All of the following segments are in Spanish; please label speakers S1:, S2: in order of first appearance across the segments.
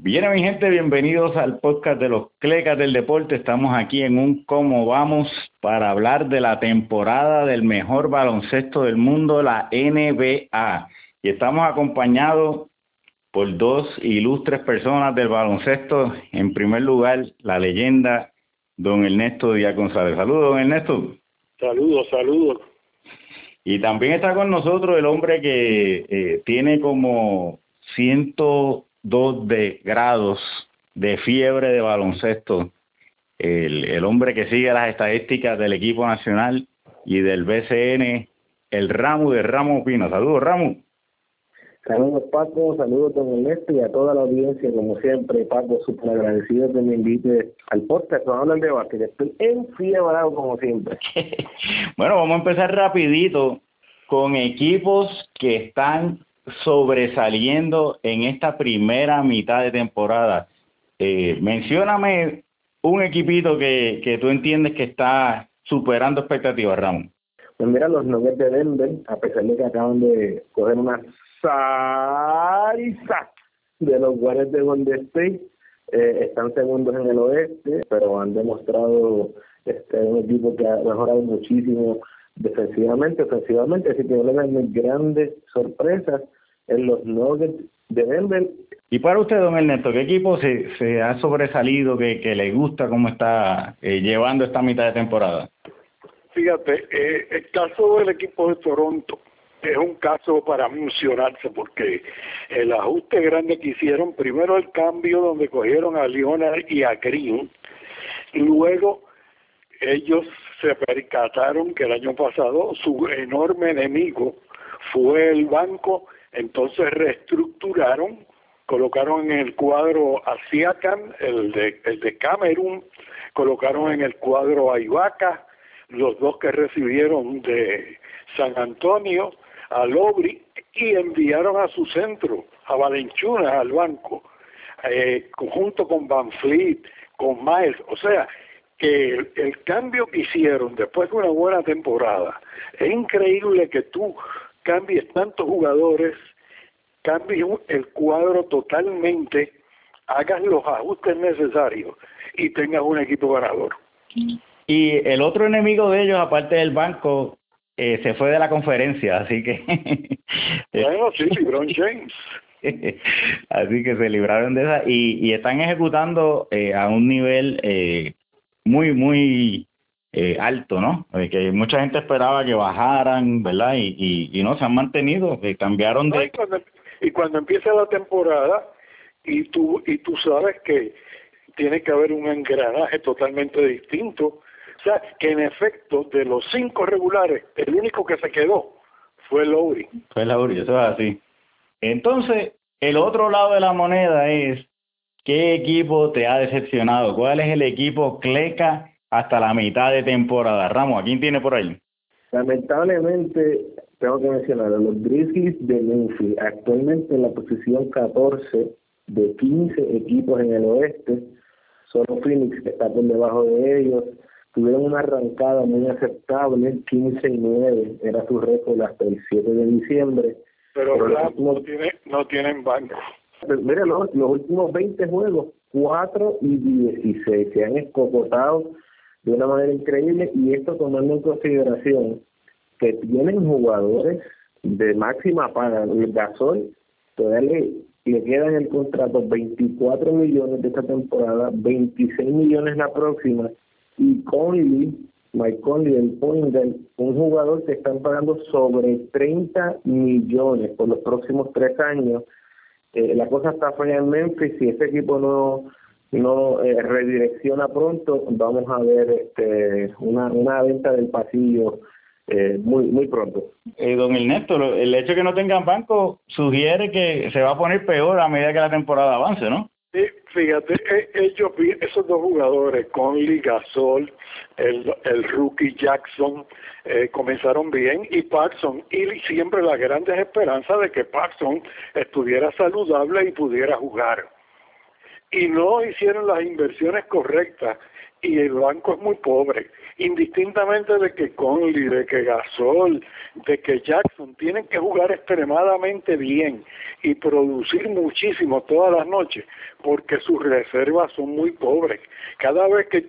S1: Bien, mi gente, bienvenidos al podcast de los Clecas del Deporte. Estamos aquí en un Cómo Vamos para hablar de la temporada del mejor baloncesto del mundo, la NBA. Y estamos acompañados por dos ilustres personas del baloncesto. En primer lugar, la leyenda, don Ernesto Díaz González. Saludos, don Ernesto.
S2: Saludos, saludos.
S1: Y también está con nosotros el hombre que eh, tiene como ciento dos de grados de fiebre de baloncesto. El, el hombre que sigue las estadísticas del equipo nacional y del BCN, el Ramo de Ramo Pina. Saludos, Ramo.
S3: Saludos, Paco. Saludos, don Ernesto, y a toda la audiencia, como siempre, Paco, súper agradecido que me invite al podcast. Vamos a hablar de básquet. Estoy enfiebrado, como siempre.
S1: bueno, vamos a empezar rapidito con equipos que están sobresaliendo en esta primera mitad de temporada. Eh, mencióname un equipito que, que tú entiendes que está superando expectativas, Ramón.
S3: Pues mira, los Nuggets de Denver, a pesar de que acaban de coger una salsa de los Warriors de Golden State, eh, están segundos en el oeste, pero han demostrado este un equipo que ha mejorado muchísimo defensivamente, ofensivamente, así que no le dan grandes sorpresas en los Nuggets de Denver.
S1: Y para usted, don Ernesto, ¿qué equipo se, se ha sobresalido, que, que le gusta cómo está eh, llevando esta mitad de temporada?
S2: Fíjate, eh, el caso del equipo de Toronto es un caso para mencionarse porque el ajuste grande que hicieron, primero el cambio donde cogieron a Leonard y a Green, luego ellos se percataron que el año pasado su enorme enemigo fue el banco entonces reestructuraron, colocaron en el cuadro a Siakam, el de, el de Camerún, colocaron en el cuadro a Ibaka, los dos que recibieron de San Antonio, a Lobri, y enviaron a su centro, a Valenchuna, al banco, eh, junto con Van con Miles, o sea, que el, el, cambio que hicieron después de una buena temporada, es increíble que tú cambies tantos jugadores, cambies el cuadro totalmente, hagas los ajustes necesarios y tengas un equipo ganador.
S1: Y el otro enemigo de ellos, aparte del banco, eh, se fue de la conferencia, así que...
S2: bueno, sí, LeBron James.
S1: así que se libraron de esa y, y están ejecutando eh, a un nivel eh, muy, muy eh, alto, ¿no? Eh, que mucha gente esperaba que bajaran, ¿verdad? Y, y, y no se han mantenido, que cambiaron de...
S2: y, cuando, y cuando empieza la temporada y tú, y tú sabes que tiene que haber un engranaje totalmente distinto, o sea, que en efecto de los cinco regulares, el único que se quedó fue Lowry.
S1: Fue Lowry, eso es así. Entonces, el otro lado de la moneda es, ¿qué equipo te ha decepcionado? ¿Cuál es el equipo Cleca hasta la mitad de temporada. Ramos, ¿a quién tiene por ahí?
S3: Lamentablemente, tengo que mencionar a los Grizzlies de Memphis, actualmente en la posición 14 de 15 equipos en el oeste. Solo Phoenix está por debajo de ellos. Tuvieron una arrancada muy aceptable, 15 y 9 era su récord hasta el 7 de diciembre.
S2: Pero, Pero los últimos, no, tiene, no tienen banco.
S3: Pues, mira, los, los últimos 20 juegos, 4 y 16 se han escopotado de una manera increíble y esto tomando en consideración que tienen jugadores de máxima paga. El Gasol todavía le, le quedan el contrato 24 millones de esta temporada, 26 millones la próxima y Conley, Mike Conley, el Pointer, un jugador que están pagando sobre 30 millones por los próximos tres años. Eh, la cosa está fea en Memphis y ese equipo no no eh, redirecciona pronto, vamos a ver este, una, una venta del pasillo eh, muy muy pronto.
S1: Eh, don Ernesto, el hecho de que no tengan banco sugiere que se va a poner peor a medida que la temporada avance, ¿no?
S2: Sí, fíjate, e, ellos, esos dos jugadores, Conley, Gasol, el, el rookie Jackson, eh, comenzaron bien y Paxson, y siempre las grandes esperanzas de que Paxson estuviera saludable y pudiera jugar y no hicieron las inversiones correctas y el banco es muy pobre, indistintamente de que Conley, de que Gasol, de que Jackson tienen que jugar extremadamente bien y producir muchísimo todas las noches, porque sus reservas son muy pobres. Cada vez que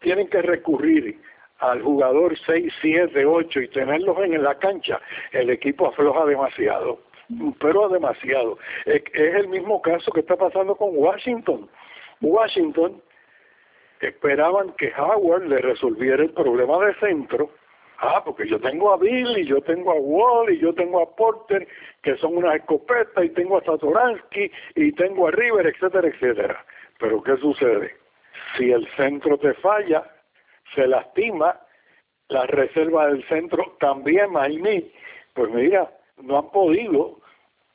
S2: tienen que recurrir al jugador 6, 7, 8 y tenerlos en la cancha, el equipo afloja demasiado, pero demasiado. Es el mismo caso que está pasando con Washington. Washington esperaban que Howard le resolviera el problema de centro. Ah, porque yo tengo a Bill y yo tengo a Wall y yo tengo a Porter, que son unas escopetas, y tengo a Satoransky y tengo a River, etcétera, etcétera. Pero ¿qué sucede? Si el centro te falla, se lastima, la reserva del centro también, Maimí, pues mira, no han podido,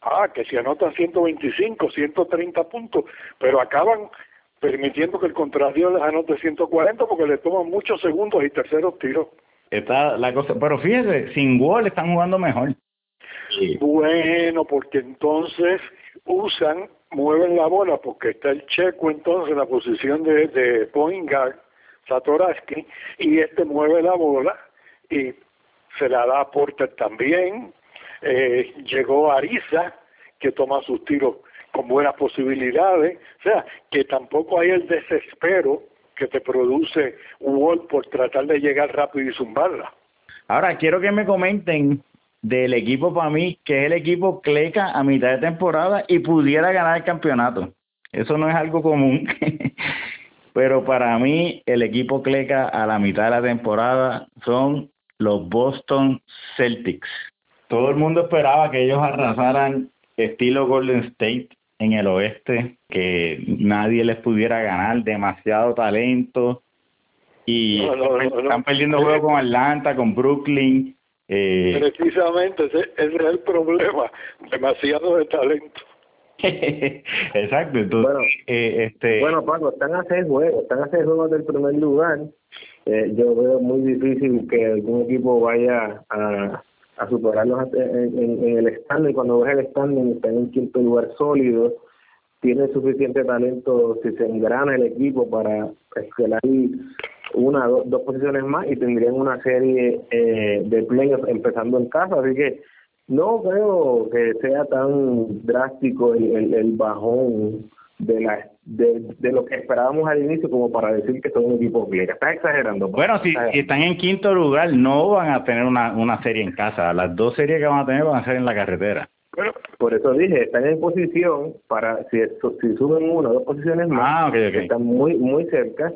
S2: ah, que se anotan 125, 130 puntos, pero acaban permitiendo que el contrario les anote 140 porque le toman muchos segundos y terceros tiros.
S1: Está la cosa, pero fíjese, sin gol están jugando mejor.
S2: Bueno, porque entonces usan, mueven la bola porque está el checo entonces en la posición de, de point guard, Satoraski, y este mueve la bola y se la da a Porter también. Eh, llegó Ariza, que toma sus tiros con buenas posibilidades, o sea, que tampoco hay el desespero que te produce gol por tratar de llegar rápido y zumbarla.
S1: Ahora, quiero que me comenten del equipo para mí, que es el equipo Cleca a mitad de temporada y pudiera ganar el campeonato. Eso no es algo común. Pero para mí, el equipo Cleca a la mitad de la temporada son los Boston Celtics. Todo el mundo esperaba que ellos arrasaran estilo Golden State en el oeste, que nadie les pudiera ganar, demasiado talento. Y están perdiendo juegos con Atlanta, con Brooklyn.
S2: Eh, Precisamente ese, es el problema, demasiado de talento.
S1: Exacto, entonces,
S3: bueno,
S1: eh, este...
S3: bueno, Paco, están a seis juegos, están a seis juegos del primer lugar. Eh, yo veo muy difícil que algún equipo vaya a, a superarlos en, en, el standing. Cuando ves el standing, está en un quinto lugar sólido, tiene suficiente talento si se engrana el equipo para escalar una o dos posiciones más y tendrían una serie eh, de playoffs empezando en casa. Así que no creo que sea tan drástico el, el, bajón de la de, de, lo que esperábamos al inicio como para decir que son un equipo que Estás exagerando.
S1: Pues. Bueno, si, están en quinto lugar, no van a tener una, una serie en casa. Las dos series que van a tener van a ser en la carretera.
S3: Bueno, por eso dije, están en posición para, si, si suben una o dos posiciones más,
S1: ah,
S3: están muy muy cerca,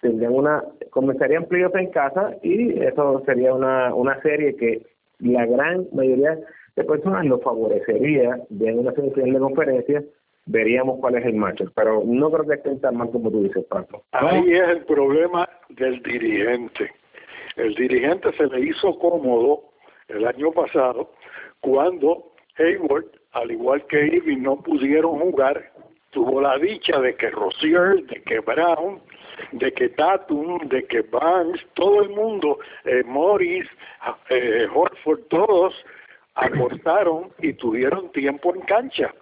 S3: tendrían una, comenzarían playoffs en casa y eso sería una, una serie que la gran mayoría de personas lo favorecería de una semifinal de conferencia veríamos cuál es el macho, pero no creo que estén tan mal como tú dices, Paco.
S2: Ahí es el problema del dirigente. El dirigente se le hizo cómodo el año pasado cuando Hayward, al igual que Irving, no pudieron jugar. Tuvo la dicha de que Rozier, de que Brown, de que Tatum, de que Barnes, todo el mundo, eh, Morris, eh, Horford, todos aportaron y tuvieron tiempo en cancha.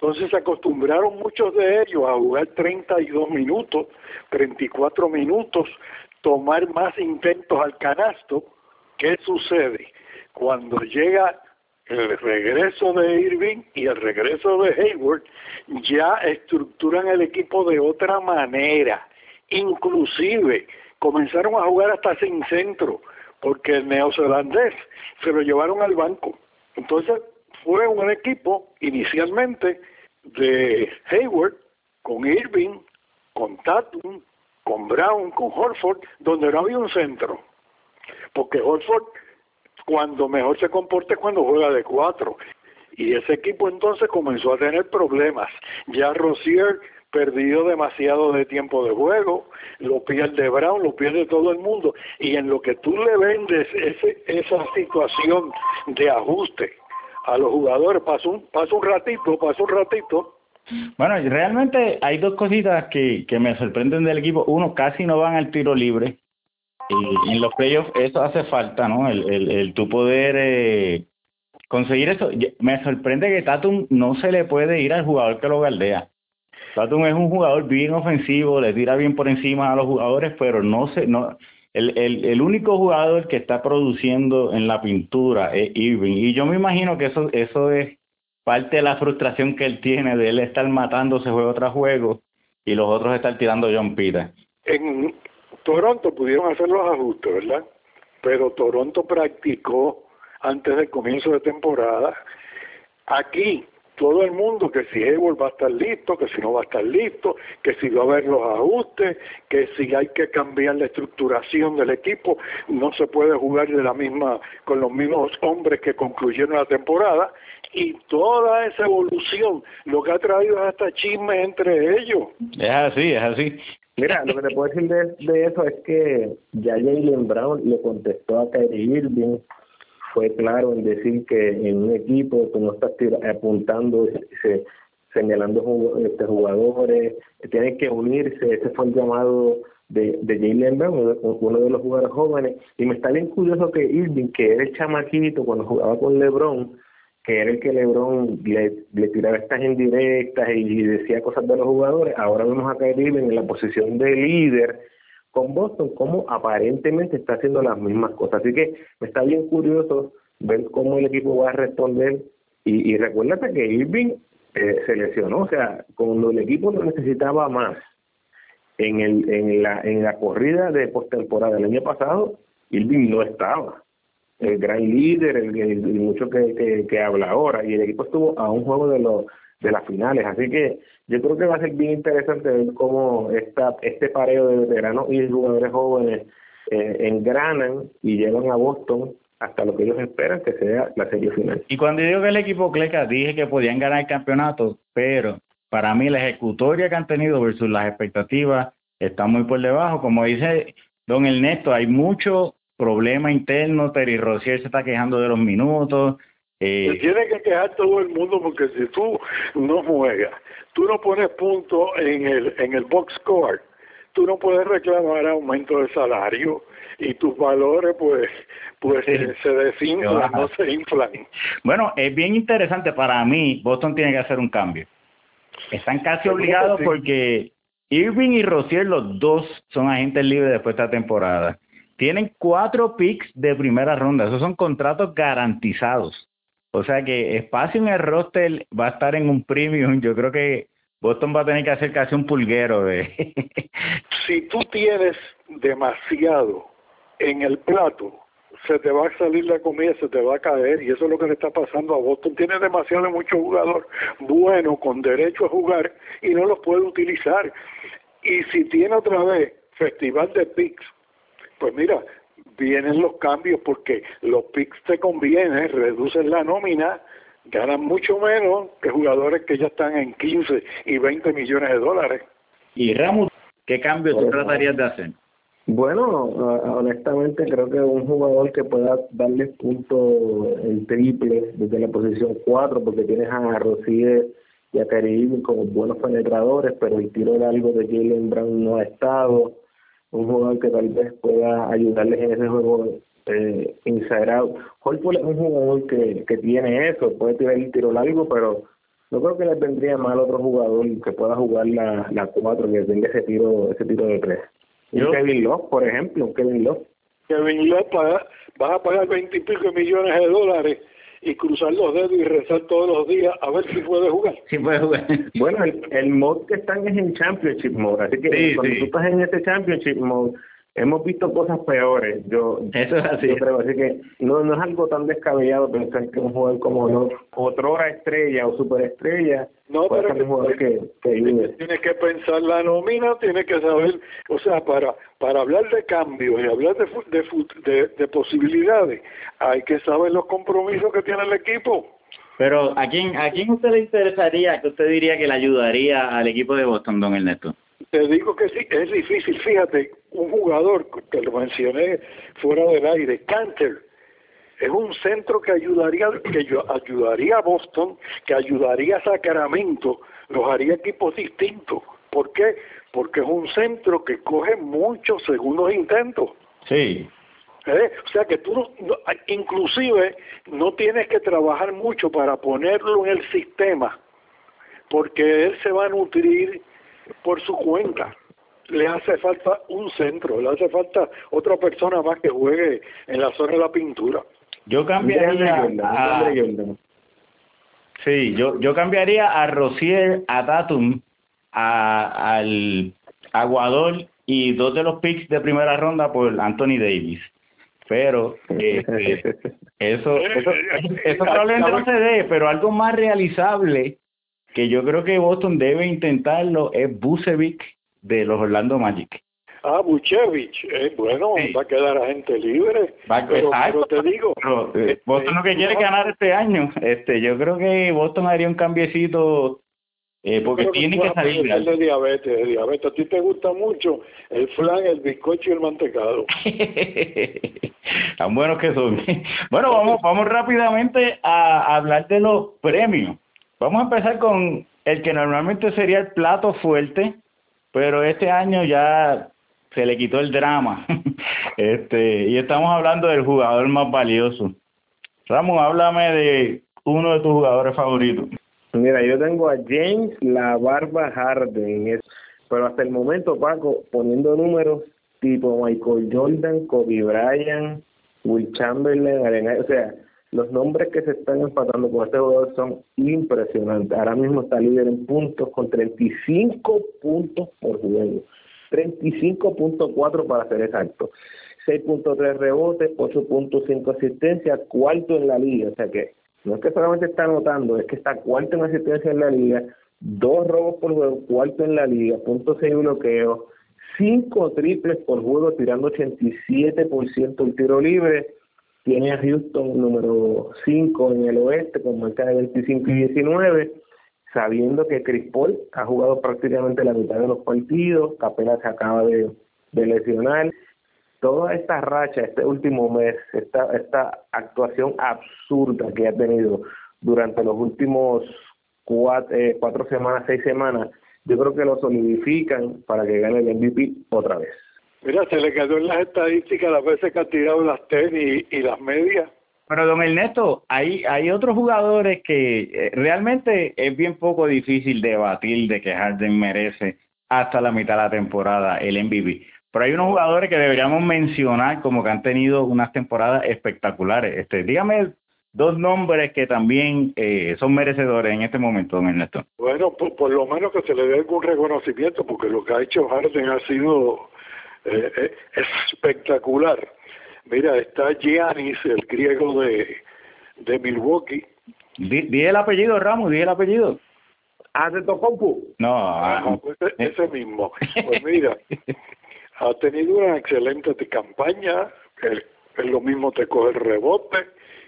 S2: Entonces se acostumbraron muchos de ellos a jugar 32 minutos, 34 minutos, tomar más intentos al canasto. ¿Qué sucede? Cuando llega el regreso de Irving y el regreso de Hayward, ya estructuran el equipo de otra manera. Inclusive comenzaron a jugar hasta sin centro, porque el neozelandés se lo llevaron al banco. Entonces fue un equipo inicialmente de Hayward con Irving, con Tatum, con Brown, con Horford, donde no había un centro. Porque Horford, cuando mejor se comporta es cuando juega de cuatro. Y ese equipo entonces comenzó a tener problemas. Ya Rozier perdió demasiado de tiempo de juego, lo pierde Brown, lo pierde todo el mundo. Y en lo que tú le vendes esa situación de ajuste a los jugadores. Pasó un, pasó un ratito, pasó un ratito.
S1: Bueno, realmente hay dos cositas que, que me sorprenden del equipo. Uno, casi no van al tiro libre. Y en los playoffs eso hace falta, ¿no? El, el, el tu poder eh, conseguir eso. Me sorprende que Tatum no se le puede ir al jugador que lo galdea. Tatum es un jugador bien ofensivo, le tira bien por encima a los jugadores, pero no se, no, el, el, el único jugador que está produciendo en la pintura es Irving. Y yo me imagino que eso, eso es parte de la frustración que él tiene de él estar matándose juego tras juego y los otros estar tirando John Peter.
S2: En Toronto pudieron hacer los ajustes, ¿verdad? Pero Toronto practicó antes del comienzo de temporada. Aquí todo el mundo que si Hayward va a estar listo, que si no va a estar listo, que si va a haber los ajustes, que si hay que cambiar la estructuración del equipo, no se puede jugar de la misma con los mismos hombres que concluyeron la temporada y toda esa evolución lo que ha traído es hasta chisme entre ellos.
S1: Es así, es así.
S3: Mira, lo que te puedo decir de, eso es que ya Jalen Brown le contestó a Kyrie Irving fue claro en decir que en un equipo que no estás apuntando, se, señalando este, jugadores, tienen que unirse, ese fue el llamado de, de Jalen Brown, uno de los jugadores jóvenes, y me está bien curioso que Irving, que era el chamaquito cuando jugaba con LeBron, que era el que LeBron le, le tiraba estas indirectas y, decía cosas de los jugadores, ahora vemos a Kyrie Irving en la posición de líder, con Boston, como aparentemente está haciendo las mismas cosas. Así que me está bien curioso ver cómo el equipo va a responder. Y, y recuérdate que Irving eh, se lesionó, o sea, cuando el equipo lo necesitaba más en, el, en, la, en la corrida de postemporada del año pasado, Irving no estaba. El gran líder, el, el, mucho que, que habla ahora, y el equipo estuvo a un juego de los de las finales. Así que yo creo que va a ser bien interesante ver cómo esta, este pareo de veteranos y jugadores jóvenes eh, engranan y llevan a Boston hasta lo que ellos esperan que sea la serie final.
S1: Y cuando digo que el equipo Cleca dije que podían ganar el campeonato, pero para mí la ejecutoria que han tenido versus las expectativas está muy por debajo. Como dice don Ernesto, hay mucho problema interno, Terry Rozier se está quejando de los minutos,
S2: eh, tiene que quejar todo el mundo porque si tú no juegas, tú no pones punto en el en el box score, tú no puedes reclamar aumento de salario y tus valores pues pues se desinflan, no se inflan.
S1: Bueno, es bien interesante para mí, Boston tiene que hacer un cambio. Están casi obligados porque Irving y Rosier los dos son agentes libres después de esta temporada. Tienen cuatro picks de primera ronda, esos son contratos garantizados o sea que espacio en el roster va a estar en un premium. Yo creo que Boston va a tener que hacer casi un pulguero de...
S2: si tú tienes demasiado en el plato, se te va a salir la comida, se te va a caer y eso es lo que le está pasando a Boston. Tiene demasiado mucho jugador bueno con derecho a jugar y no los puede utilizar. Y si tiene otra vez festival de picks, pues mira, vienen los cambios porque los picks te convienen, reducen la nómina, ganan mucho menos que jugadores que ya están en 15 y 20 millones de dólares.
S1: Y Ramos, ¿qué cambio tú tratarías de hacer?
S3: Bueno, honestamente creo que un jugador que pueda darle punto el triple desde la posición 4, porque tienes a Rosier y a Karim como buenos penetradores, pero el tiro de algo de Jalen Brown no ha estado un jugador que tal vez pueda ayudarles en ese juego eh, inside out. es un jugador que, que tiene eso, puede tirar el tiro largo, pero no creo que le vendría mal otro jugador que pueda jugar la, la 4, que tenga ese tiro, ese tiro de tres. Kevin Love, por ejemplo, Kevin Love.
S2: Kevin Love paga, vas a pagar 20 y pico millones de dólares y cruzar los dedos y rezar todos los días a ver si puede jugar.
S1: Sí puede jugar.
S3: Bueno, el, el mod que están es en Championship Mode, así que cuando tú estás en ese Championship Mode, hemos visto cosas peores. Yo,
S1: Eso es así.
S3: creo, así que no, no es algo tan descabellado pensar que un jugador como no, otra estrella o superestrella
S2: no, pero que, tiene que pensar la nómina, tiene que saber, o sea, para para hablar de cambios y hablar de, de, de, posibilidades, hay que saber los compromisos que tiene el equipo.
S1: Pero ¿a quién, ¿a quién usted le interesaría, que usted diría que le ayudaría al equipo de Boston, don Ernesto?
S2: Te digo que sí, es difícil. Fíjate, un jugador que lo mencioné fuera del aire, Canter, es un centro que ayudaría que ayudaría a Boston, que ayudaría a Sacramento, los haría equipos distintos. ¿Por qué? Porque es un centro que coge muchos segundos intentos.
S1: Sí.
S2: ¿Eh? O sea que tú, no, inclusive, no tienes que trabajar mucho para ponerlo en el sistema porque él se va a nutrir por su cuenta. Le hace falta un centro, le hace falta otra persona más que juegue en la zona de la pintura.
S1: Yo cambiaría a, Sí, yo, yo cambiaría a Rosier, a Tatum, a, al Aguador y dos de los picks de primera ronda por Anthony Davis. Pero este, eso, eso, eso probablemente no se dé, pero algo más realizable que yo creo que Boston debe intentarlo es Bucevic de los Orlando Magic.
S2: Ah, Bucevic, eh, bueno, va a quedar a gente libre. Va, pero, pero, te digo,
S1: eh, este, Boston lo que quiere ganar este año. Este, yo creo que Boston haría un cambiecito eh, porque tiene que, salir
S2: de, de diabetes, de diabetes. A ti te gusta mucho el flan, el bizcocho y el mantecado.
S1: Tan buenos que son. bueno, vamos, vamos rápidamente a hablar de los premios. Vamos a empezar con el que normalmente sería el plato fuerte, pero este año ya se le quitó el drama. este, y estamos hablando del jugador más valioso. Ramón, háblame de uno de tus jugadores favoritos.
S3: Mira, yo tengo a James La Barba Harden, pero hasta el momento, Paco, poniendo números tipo Michael Jordan, Kobe Bryant, Will Chamberlain, o sea, los nombres que se están empatando con este jugador son impresionantes. Ahora mismo está líder en puntos con 35 puntos por juego. 35.4 para ser exacto. 6.3 rebotes, 8.5 asistencia, cuarto en la liga. O sea que no es que solamente está anotando, es que está cuarto en asistencia en la liga, dos robos por juego, cuarto en la liga, punto seis bloqueos, cinco triples por juego, tirando 87% el tiro libre. Tiene a Houston número 5 en el oeste con marca de 25 y 19 sabiendo que Chris Paul ha jugado prácticamente la mitad de los partidos, apenas se acaba de, lesionar. Toda esta racha, este último mes, esta, esta actuación absurda que ha tenido durante los últimos cuatro, eh, cuatro semanas, seis semanas, yo creo que lo solidifican para que gane el MVP otra vez.
S2: Mira, se le quedó en las estadísticas las veces que ha tirado las tenis y las medias
S1: pero don Ernesto, hay, hay otros jugadores que eh, realmente es bien poco difícil debatir de que Harden merece hasta la mitad de la temporada el MVP. Pero hay unos jugadores que deberíamos mencionar como que han tenido unas temporadas espectaculares. Este, dígame dos nombres que también eh, son merecedores en este momento, don Ernesto.
S2: Bueno, por, lo menos que se le dé algún reconocimiento, porque lo que ha hecho Harden ha sido eh, espectacular. Mira, está Giannis, el griego de, de Milwaukee.
S1: Di, el apellido, Ramos, di el apellido.
S3: Ah, de Tocompu.
S1: No,
S2: ah, ah pues e, ese mismo. Pues mira, ha tenido una excelente campaña. Él, lo mismo te coge el rebote,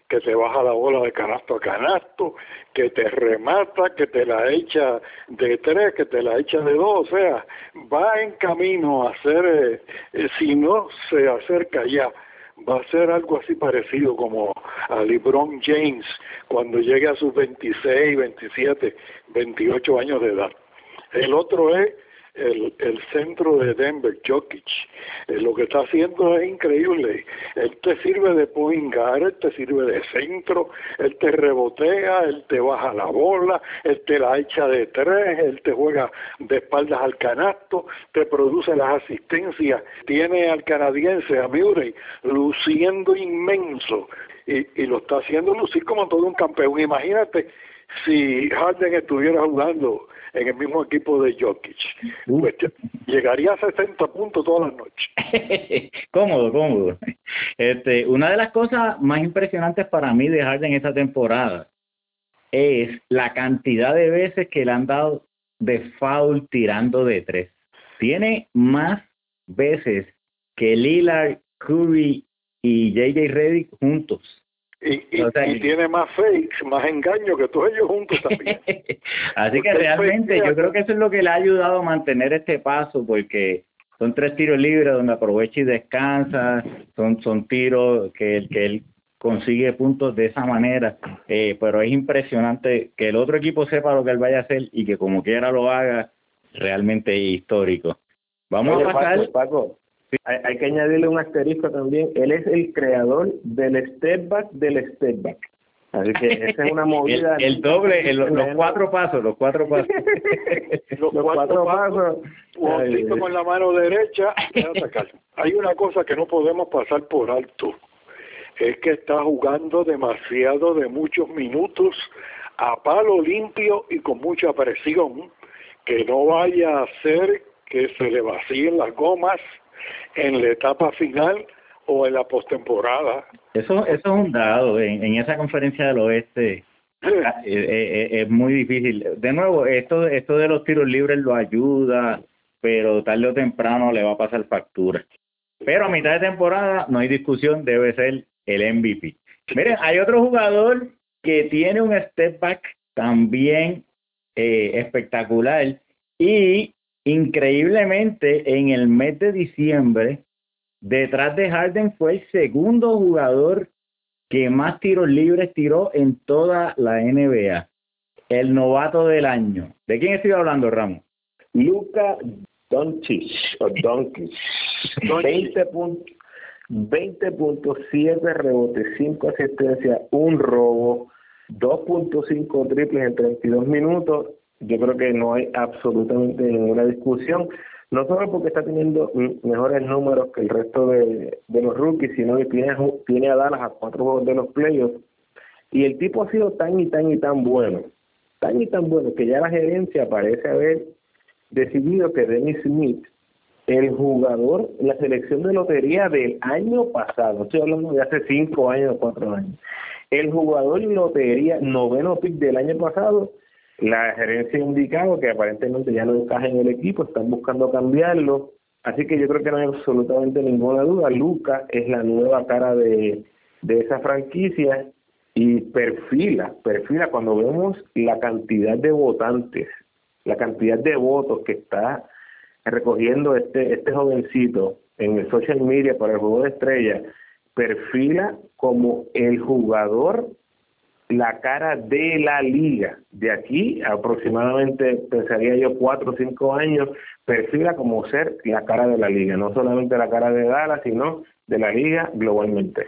S2: que te baja la bola de canasto a canasto, que te remata, que te la echa de tres, que te la echa de dos, o sea, va en camino a eh, eh, si no se acerca ya va a ser algo así parecido como a LeBron James cuando llegue a sus 26, 27, 28 años de edad. El otro es el, el centro de Denver, Jokic. Eh, lo que está haciendo es increíble. Él te sirve de point guard, él te sirve de centro, él te rebotea, él te baja la bola, él te la echa de tres, él te juega de espaldas al canasto, te produce las asistencias. Tiene al canadiense, a Murray, luciendo inmenso. Y, y lo está haciendo lucir como todo un campeón. Imagínate si Harden estuviera jugando en el mismo equipo de Jokic. Pues, llegaría a 60 puntos todas las noches.
S1: cómodo, cómodo. Este, una de las cosas más impresionantes para mí de Harden esta temporada es la cantidad de veces que le han dado de foul tirando de tres. Tiene más veces que Lillard, Curry y JJ Redick juntos.
S2: Y, tiene más fakes, más engaño que todos ellos juntos también.
S1: Así que realmente yo creo que eso es lo que le ha ayudado a mantener este paso, porque son tres tiros libres donde aprovecha y descansa, son, son tiros que, que él consigue puntos de esa manera, eh, pero es impresionante que el otro equipo sepa lo que él vaya a hacer y que como quiera lo haga, realmente histórico. Vamos a pasar...
S3: Paco, hay, que añadirle un asterisco también. Él es el creador del step back del step back. Así que esa es una movida.
S1: el, doble, los cuatro pasos, los cuatro pasos.
S2: los, cuatro, pasos. Un con la mano derecha. Hay una cosa que no podemos pasar por alto. Es que está jugando demasiado de muchos minutos a palo limpio y con mucha presión. Que no vaya a hacer que se le vacíen las gomas en la etapa final o en la postemporada.
S1: Eso, eso es un dado. En, esa conferencia del oeste eh, eh, eh, es, muy difícil. De nuevo, esto, esto de los tiros libres lo ayuda, pero tarde o temprano le va a pasar factura. Pero a mitad de temporada, no hay discusión, debe ser el MVP. Miren, hay otro jugador que tiene un step back también espectacular y increíblemente en el mes de diciembre Detrás de Harden fue el segundo jugador que más tiros libres tiró en toda la NBA. El novato del año. ¿De quién estoy hablando, Ramos?
S3: Luca Doncic o Doncic. 20.7 rebotes, 5 asistencias, un robo, 2.5 triples en 32 minutos. Yo creo que no hay absolutamente ninguna discusión no solo porque está teniendo mejores números que el resto de, los rookies, sino que tiene, tiene a Dallas a cuatro juegos de los playoffs. Y el tipo ha sido tan y tan y tan bueno, tan y tan bueno, que ya la gerencia parece haber decidido que Dennis Smith, el jugador, la selección de lotería del año pasado, estoy hablando de hace cinco años cuatro años, el jugador de lotería noveno pick del año pasado, la gerencia ha indicado que aparentemente ya no encaja en el equipo, están buscando cambiarlo. Así que yo creo que no hay absolutamente ninguna duda. Luca es la nueva cara de, de esa franquicia y perfila, perfila cuando vemos la cantidad de votantes, la cantidad de votos que está recogiendo este, este jovencito en el social media para el juego de estrella, perfila como el jugador la cara de la liga. De aquí aproximadamente, pensaría yo, cuatro o cinco años, perfila como ser la cara de la liga, no solamente la cara de Dallas, sino de la liga globalmente.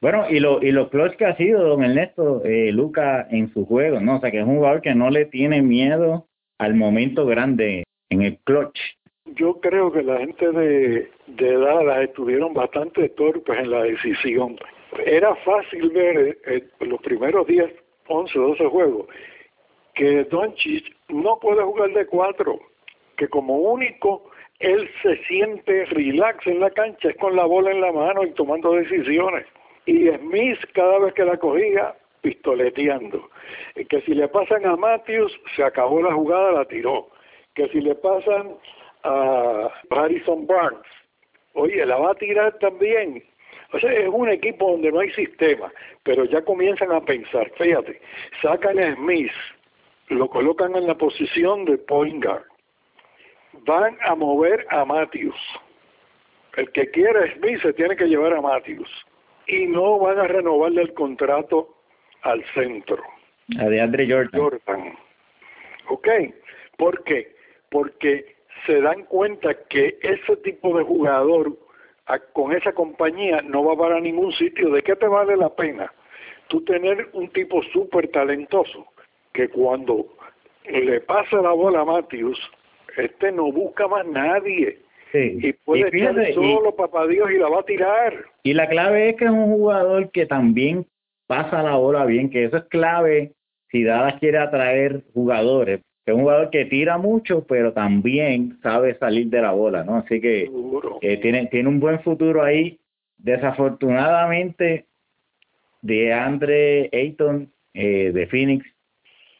S1: Bueno, y lo, y lo clutch que ha sido, don Ernesto, eh, Luca, en su juego, ¿no? O sea, que es un jugador que no le tiene miedo al momento grande en el clutch.
S2: Yo creo que la gente de, de Dallas estuvieron bastante torpes en la decisión era fácil ver en eh, los primeros 10, 11, 12 juegos que Doncic no puede jugar de cuatro, que como único él se siente relax en la cancha, es con la bola en la mano y tomando decisiones. Y Smith cada vez que la cogía, pistoleteando. Eh, que si le pasan a Matthews, se acabó la jugada, la tiró. Que si le pasan a Harrison Barnes, oye, la va a tirar también. O sea, es un equipo donde no hay sistema, pero ya comienzan a pensar, fíjate, sacan a Smith, lo colocan en la posición de point guard, van a mover a Matthews. El que quiera Smith se tiene que llevar a Matthews y no van a renovarle el contrato al centro.
S1: A de Andre Jordan.
S2: Jordan. ¿Ok? ¿Por qué? Porque se dan cuenta que ese tipo de jugador con esa compañía no va para ningún sitio. ¿De qué te vale la pena tú tener un tipo súper talentoso que cuando le pasa la bola a Matthews, este no busca más nadie? Y puede estar solo, papá Dios, y la va a tirar.
S1: Y la clave es que es un jugador que también pasa la bola bien, que eso es clave si Dallas quiere atraer jugadores, es un jugador que tira mucho, pero también sabe salir de la bola, ¿no? Así que eh, tiene, tiene un buen futuro ahí. Desafortunadamente, de Andre Ayton eh, de Phoenix,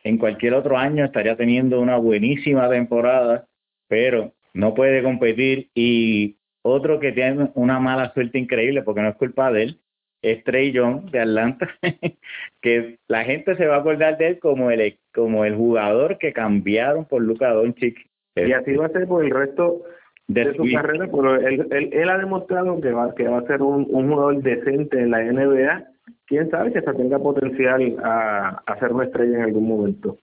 S1: en cualquier otro año estaría teniendo una buenísima temporada, pero no puede competir. Y otro que tiene una mala suerte increíble, porque no es culpa de él, es Trey Young de Atlanta, que la gente se va a acordar de él como el como el jugador que cambiaron por Luka Doncic.
S3: Y así va a ser por el resto de, su carrera, pero él, él, ha demostrado que va, que va a ser un, un jugador decente en la NBA. Quién sabe que hasta tenga potencial a, a ser una estrella en algún momento.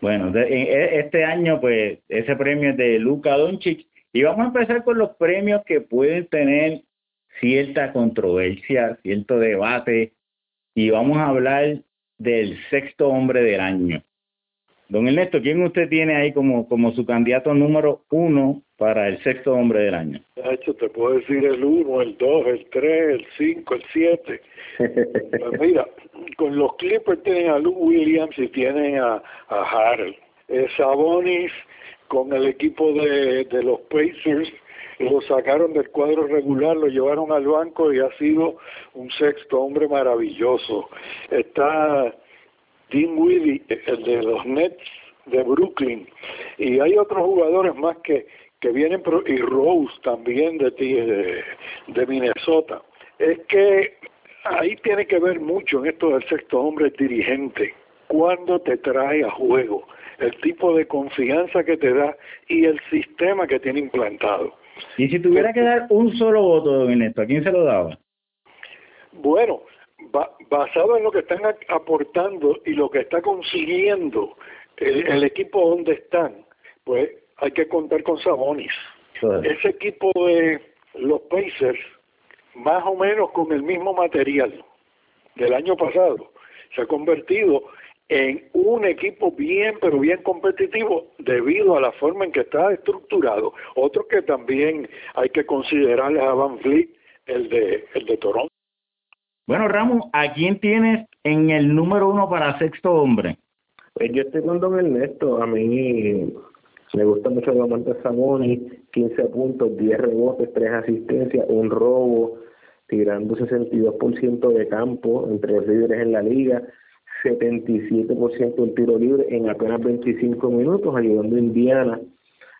S1: Bueno, e, este año pues ese premio es de Luka Doncic y vamos a empezar con los premios que pueden tener cierta controversia, cierto debate, y vamos a hablar del sexto hombre del año. Don Ernesto, ¿quién usted tiene ahí como, como su candidato número uno para el sexto hombre del año?
S2: De hecho, te puedo decir el uno, el dos, el tres, el cinco, el siete. Pues mira, con los Clippers tienen a Lou Williams y tienen a, a Harold. Eh, Sabonis con el equipo de, de los Pacers lo sacaron del cuadro regular, lo llevaron al banco y ha sido un sexto hombre maravilloso. Está Tim Willy, el de los Nets de Brooklyn, y hay otros jugadores más que, que vienen, y Rose también de, de, Minnesota. Es que ahí tiene que ver mucho en esto del sexto hombre dirigente, cuando te trae a juego, el tipo de confianza que te da y el sistema que tiene implantado.
S1: Y si tuviera que dar un solo voto, don Ernesto, ¿a quién se lo daba?
S2: Bueno, basado en lo que están aportando y lo que está consiguiendo el, equipo donde están, pues hay que contar con Sabonis. Ese equipo de los Pacers, más o menos con el mismo material del año pasado, se ha convertido en un equipo bien, pero bien competitivo debido a la forma en que está estructurado. Otro que también hay que considerar a Van Vliet, el de, el de Toronto.
S1: Bueno, Ramos, ¿a quién tienes en el número uno para sexto hombre?
S3: Pues yo estoy con Don Ernesto. A mí me gusta mucho Domantas Saboni, 15 puntos, 10 rebotes, 3 asistencias, un robo, tirando 62% de campo entre los líderes en la liga, 77% del tiro libre en apenas 25 minutos, ayudando a Indiana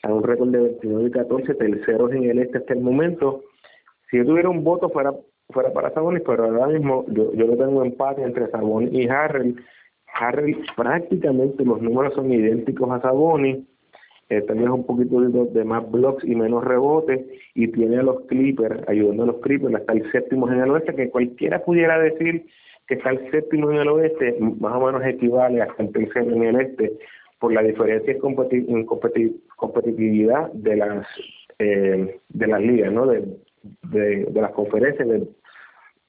S3: a un récord de 29 y 14, terceros en el este hasta el momento. Si yo tuviera un voto fuera fuera para Sabonis, pero ahora mismo yo, yo lo tengo empate entre Sabonis y Harrell. Harrell prácticamente los números son idénticos a Sabonis, eh, también es un poquito de, más blocks y menos rebotes y tiene a los Clippers, ayudando a los Clippers hasta el séptimo en el oeste, que cualquiera pudiera decir que está el séptimo en el oeste, más o menos equivale hasta el tercero en el este, por la diferencia en, competitividad de las eh, de las ligas, ¿no? De, de, de las conferencias, de,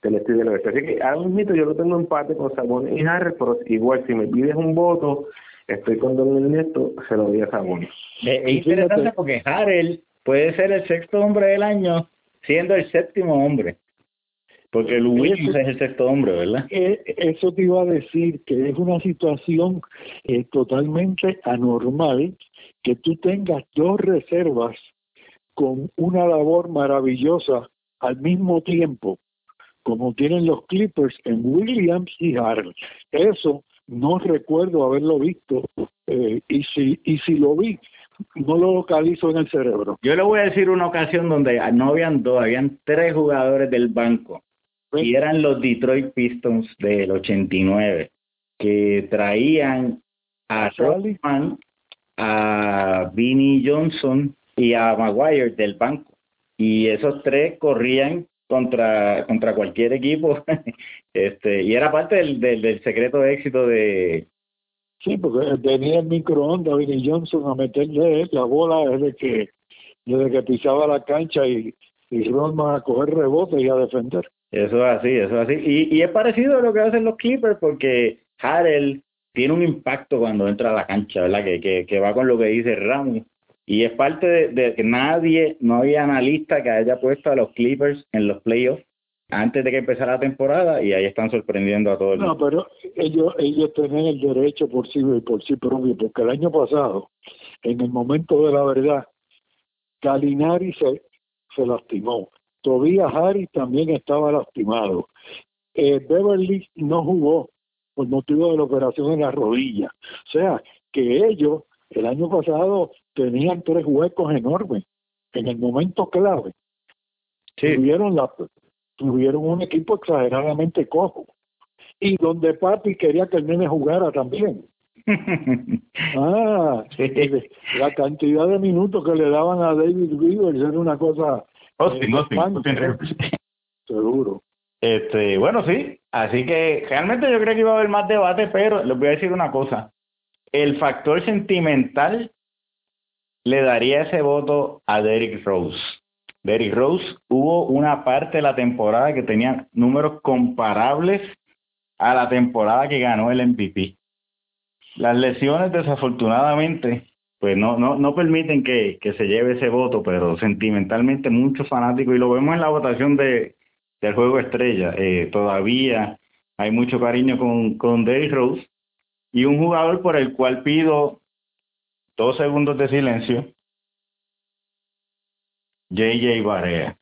S3: del este del oeste. Así que ahora mismo yo lo tengo empate con Sabón y Harris, pero igual si me pides un voto, estoy con Don Ernesto, se lo doy a Sabón.
S1: Es interesante porque Harrell puede ser el sexto hombre del año, siendo el séptimo hombre. Porque Luis es el sexto hombre, ¿verdad?
S2: Eh, eso te iba a decir, que es una situación eh, totalmente anormal que tú tengas dos reservas con una labor maravillosa al mismo tiempo como tienen los Clippers en Williams y Harrell. Eso no recuerdo haberlo visto eh, y si y si lo vi no lo localizo en el cerebro.
S1: Yo le voy a decir una ocasión donde no habían dos, habían tres jugadores del banco y eran los Detroit Pistons del 89 que traían a Rodman, a Vinnie Johnson y a Maguire del banco. Y esos tres corrían contra contra cualquier equipo. Este y era parte del, del, secreto de éxito de
S2: sí porque tenía el microondas Vinny Johnson a meterle la bola desde que desde que pisaba la cancha y y Rodman a coger rebote y a defender
S1: eso es así eso es así y, y es parecido a lo que hacen los keepers porque Harrell tiene un impacto cuando entra a la cancha verdad que, que, que va con lo que dice Ramos y es parte de, que nadie, no había analista que haya puesto a los Clippers en los playoffs antes de que empezara la temporada y ahí están sorprendiendo a todos.
S2: No, pero ellos ellos tienen el derecho por sí por sí propio, porque el año pasado, en el momento de la verdad, Calinari se, se lastimó. Tobias Harris también estaba lastimado. Eh, Beverly no jugó por motivo de la operación en la rodilla. O sea, que ellos el año pasado tenían tres huecos enormes en el momento clave. Tuvieron, la, tuvieron un equipo exageradamente cojo. Y donde Papi quería que el nene jugara también. ah, la cantidad de minutos que le daban a David Rivers era una cosa.
S1: Eh,
S2: Seguro.
S1: Este, bueno, sí. Así que realmente yo creo que iba a haber más debate, pero les voy a decir una cosa. El factor sentimental le daría ese voto a Derrick Rose. Derrick Rose hubo una parte de la temporada que tenía números comparables a la temporada que ganó el MVP. Las lesiones, desafortunadamente, pues no, no, no permiten que, que se lleve ese voto, pero sentimentalmente muchos fanáticos, y lo vemos en la votación de, del juego estrella, eh, todavía hay mucho cariño con, con Dave Rose, y un jugador por el cual pido dos segundos de silencio, JJ Barea.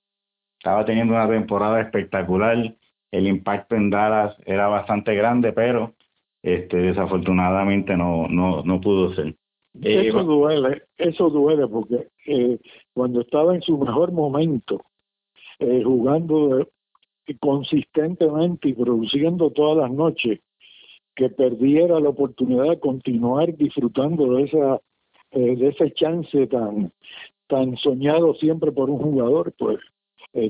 S1: Estaba teniendo una temporada espectacular, el impacto en Dallas era bastante grande, pero este desafortunadamente no no no pudo ser.
S2: Eso eh, duele, eso duele porque eh, cuando estaba en su mejor momento, eh, jugando consistentemente y produciendo todas las noches, que perdiera la oportunidad de continuar disfrutando de esa de ese chance tan tan soñado siempre por un jugador, pues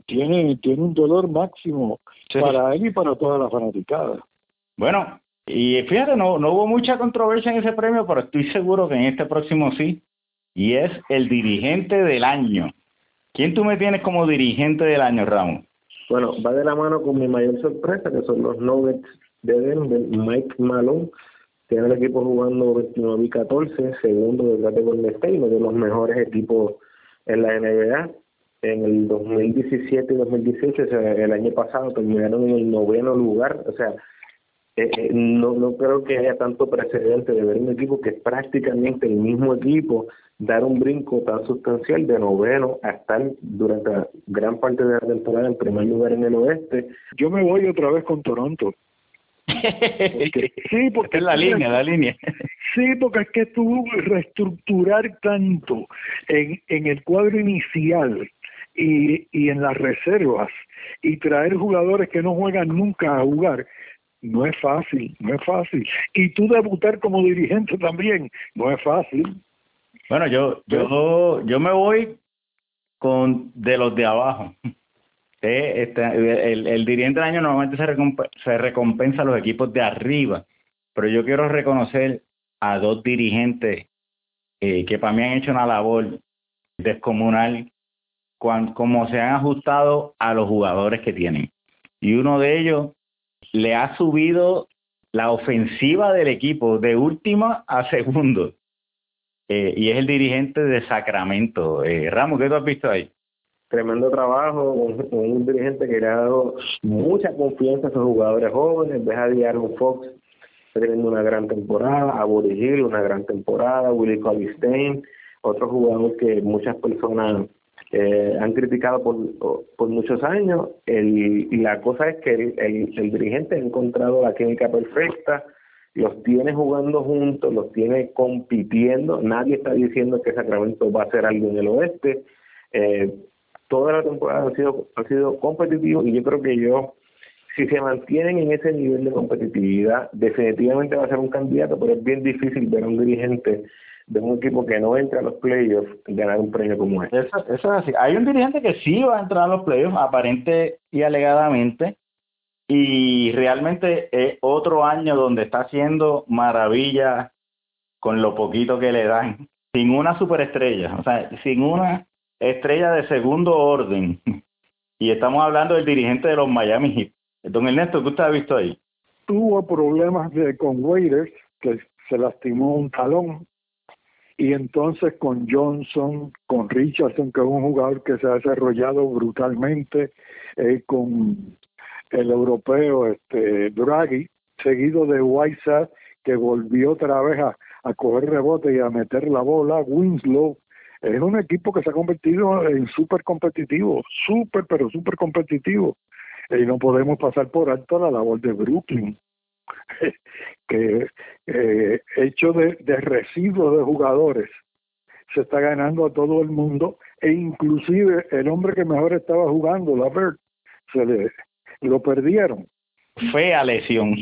S2: tiene, tiene un dolor máximo para él y para toda la fanaticada.
S1: Bueno, y fíjate, no, no hubo mucha controversia en ese premio, pero estoy seguro que en este próximo sí, y es el dirigente del año. ¿Quién tú me tienes como dirigente del año, Ramón?
S3: Bueno, va de la mano con mi mayor sorpresa, que son los Nuggets de Denver, Mike Malone. Tiene el equipo jugando 29 y 14, segundo detrás de Golden State, uno de los mejores equipos en la NBA. En el 2017 y 2018, o sea, el año pasado, terminaron en el noveno lugar. O sea, eh, eh, no, no creo que haya tanto precedente de ver un equipo que es prácticamente el mismo equipo dar un brinco tan sustancial de noveno a estar durante gran parte de la temporada en primer lugar en el oeste.
S2: Yo me voy otra vez con Toronto.
S1: sí, porque es la línea, la línea.
S2: Sí, porque es que tú reestructurar tanto en, en el cuadro inicial y, y en las reservas y traer jugadores que no juegan nunca a jugar, no es fácil, no es fácil. Y tú debutar como dirigente también, no es fácil.
S1: Bueno, yo yo yo me voy con de los de abajo. este, el, el dirigente del año normalmente se, se recompensa a los equipos de arriba, pero yo quiero reconocer a dos dirigentes eh, que para mí han hecho una labor descomunal cuando, como se han ajustado a los jugadores que tienen. Y uno de ellos le ha subido la ofensiva del equipo de última a segundo. Eh, y es el dirigente de Sacramento. Eh, Ramos, ¿qué tú has visto ahí?
S3: Tremendo trabajo, un, dirigente que le ha dado mucha confianza a sus jugadores jóvenes. Deja de Aaron Fox teniendo una gran temporada, a Hill una gran temporada, Willie Colistein, otro jugador que muchas personas eh, han criticado por, por muchos años. El, y la cosa es que el, el, dirigente ha encontrado la química perfecta, los tiene jugando juntos, los tiene compitiendo. Nadie está diciendo que Sacramento va a hacer algo en el oeste. Eh, toda la temporada ha sido, ha sido competitivo y yo creo que yo si se mantienen en ese nivel de competitividad, definitivamente va a ser un candidato, pero es bien difícil ver a un dirigente de un equipo que no entra a los playoffs ganar un premio como este.
S1: Eso, eso es así. Hay un dirigente que sí va a entrar a los playoffs, aparente y alegadamente, y realmente es otro año donde está haciendo maravillas con lo poquito que le dan, sin una superestrella, o sea, sin una estrella de segundo orden. Y estamos hablando del dirigente de los Miami Heat. Don Ernesto, ¿qué usted ha visto ahí?
S2: Tuvo problemas de, con Waiters, que se lastimó un talón, y entonces con Johnson, con Richardson, que es un jugador que se ha desarrollado brutalmente, eh, con el europeo este Draghi, seguido de Whiteside, que volvió otra vez a, a coger rebote y a meter la bola, Winslow, es un equipo que se ha convertido en súper competitivo, súper, pero súper competitivo y no podemos pasar por alto la labor de Brooklyn, que eh, hecho de, de residuos de jugadores se está ganando a todo el mundo e inclusive el hombre que mejor estaba jugando, la se le lo perdieron.
S1: Fea lesión.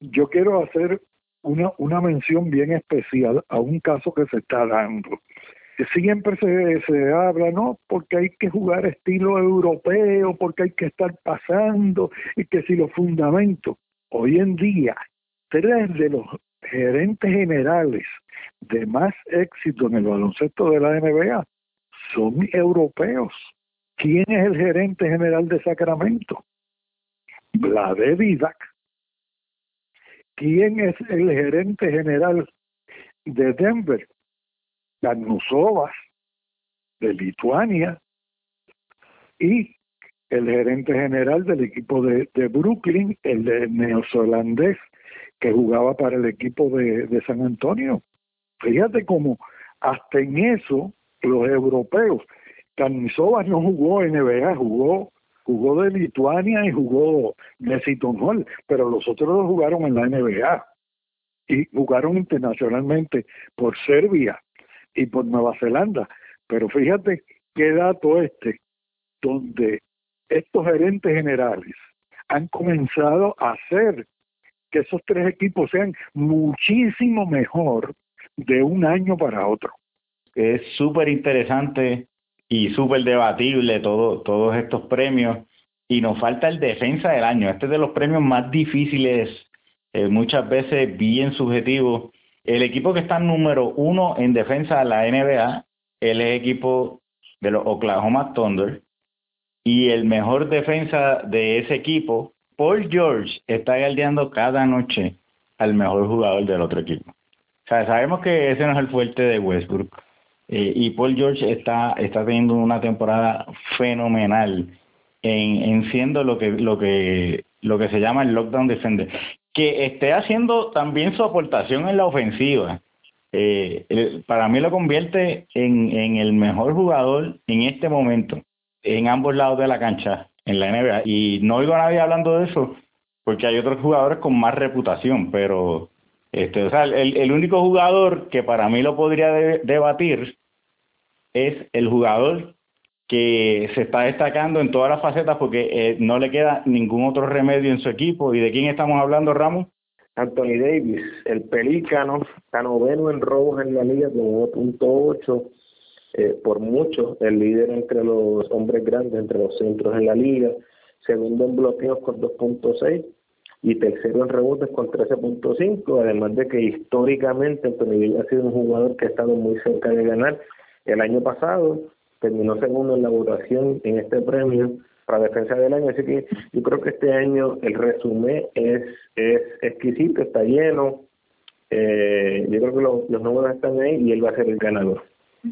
S2: Yo quiero hacer una, una mención bien especial a un caso que se está dando siempre se, se habla, ¿no? Porque hay que jugar estilo europeo, porque hay que estar pasando, y que si los fundamentos, hoy en día, tres de los gerentes generales de más éxito en el baloncesto de la NBA son europeos. ¿Quién es el gerente general de Sacramento? Vlade Didac. ¿Quién es el gerente general de Denver? Danusovas, de Lituania, y el gerente general del equipo de, Brooklyn, el de neozelandés que jugaba para el equipo de, San Antonio. Fíjate cómo hasta en eso los europeos, Carnizovas no jugó NBA, jugó jugó de Lituania y jugó de Hall, pero los otros dos jugaron en la NBA y jugaron internacionalmente por Serbia y por Nueva Zelanda. Pero fíjate qué dato este, donde estos gerentes generales han comenzado a hacer que esos tres equipos sean muchísimo mejor de un año para otro.
S1: Es súper interesante y súper debatible todo, todos estos premios y nos falta el defensa del año. Este es de los premios más difíciles, eh, muchas veces bien subjetivo. El equipo que está número uno en defensa de la NBA, el equipo de los Oklahoma Thunder, y el mejor defensa de ese equipo, Paul George, está galdeando cada noche al mejor jugador del otro equipo. O sea, sabemos que ese no es el fuerte de Westbrook. Eh, y Paul George está, está teniendo una temporada fenomenal en, en siendo lo que, lo, que, lo que se llama el lockdown defender. Que esté haciendo también su aportación en la ofensiva. Eh, para mí lo convierte en, en el mejor jugador en este momento en ambos lados de la cancha en la NBA. Y no oigo a nadie hablando de eso porque hay otros jugadores con más reputación, pero este, o sea, el, el único jugador que para mí lo podría debatir es el jugador que se está destacando en todas las facetas porque eh, no le queda ningún otro remedio en su equipo. ¿Y de quién estamos hablando, Ramos?
S3: Anthony Davis, el pelícano, está noveno en robos en la liga con 1.8 eh, por mucho el líder entre los hombres grandes, entre los centros en la liga, segundo en bloqueos con 2.6 y tercero en rebotes con 13.5, además de que históricamente Anthony ha sido un jugador que ha estado muy cerca de ganar. El año pasado terminó segundo en la votación en este premio para defensa del año, así que yo creo que este año el resumen es, es exquisito, está lleno, eh, yo creo que los, los números están ahí y él va a ser el ganador.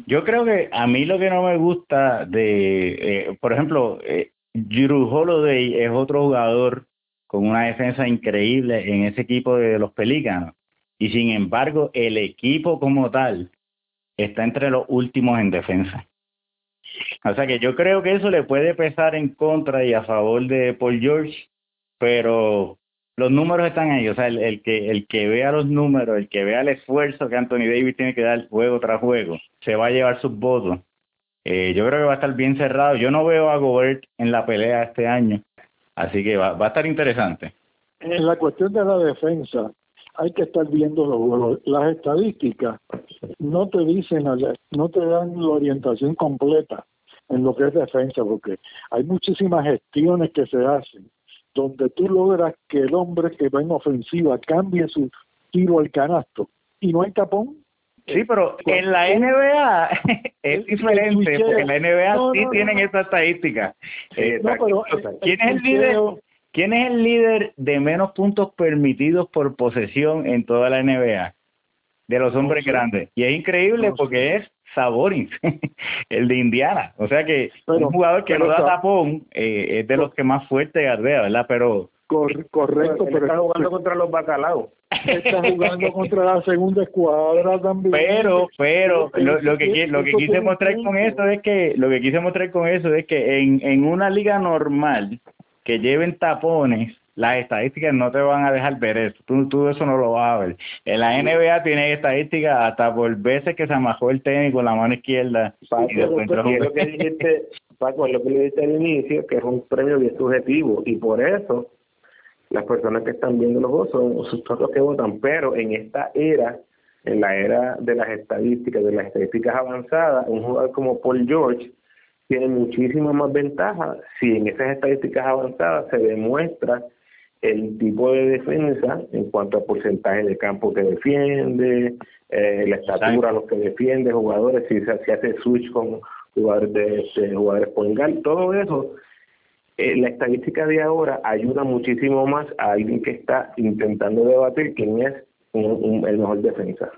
S1: Yo creo que a mí lo que no me gusta de, eh, por ejemplo, eh, Holiday es otro jugador con una defensa increíble en ese equipo de los Pelícanos. Y sin embargo, el equipo como tal está entre los últimos en defensa. O sea que yo creo que eso le puede pesar en contra y a favor de Paul George, pero los números están ahí, o sea, el, que el que vea los números, el que vea el esfuerzo que Anthony Davis tiene que dar juego tras juego, se va a llevar sus votos. Eh, yo creo que va a estar bien cerrado. Yo no veo a Gobert en la pelea este año, así que va, va a estar interesante.
S2: En la cuestión de la defensa, hay que estar viendo los, las estadísticas. No te dicen, no te dan la orientación completa en lo que es defensa, porque hay muchísimas gestiones que se hacen donde tú logras que el hombre que va en ofensiva cambie su tiro al canasto y no hay tapón.
S1: Sí, pero en la NBA es diferente, porque en la NBA sí tienen esa estadística. Eh, ¿Quién es el líder? ¿Quién es el líder de menos puntos permitidos por posesión en toda la NBA? De los hombres grandes. Y es increíble porque es Sabonis, el de Indiana. O sea que un jugador que no da tapón eh, es de los que más fuerte gardea, ¿verdad? Pero
S3: correcto, pero, está jugando contra los bacalaos.
S2: Está jugando contra la segunda escuadra también.
S1: Pero, pero lo, lo que lo que quise mostrar con eso es que lo que quise mostrar con eso es que en en una liga normal que lleven tapones las estadísticas no te van a dejar ver eso. Tú, tú eso no lo vas a ver. En la NBA tiene estadísticas hasta por veces que se amajó el tenis con la mano izquierda.
S3: Paco, y después lo que dijiste, Paco, lo que le dijiste al inicio, que es un premio bien subjetivo. Y por eso las personas que están viendo los juegos son, son los que votan. Pero en esta era, en la era de las estadísticas, de las estadísticas avanzadas, un jugador como Paul George tiene muchísimas más ventajas si en esas estadísticas avanzadas se demuestra el tipo de defensa en cuanto a porcentaje de campo que defiende, eh, la estatura, los que defiende, jugadores, si se, hace switch con jugadores de, jugadores todo eso eh, la estadística de ahora ayuda muchísimo más a alguien que está intentando debatir quién es el mejor defensa.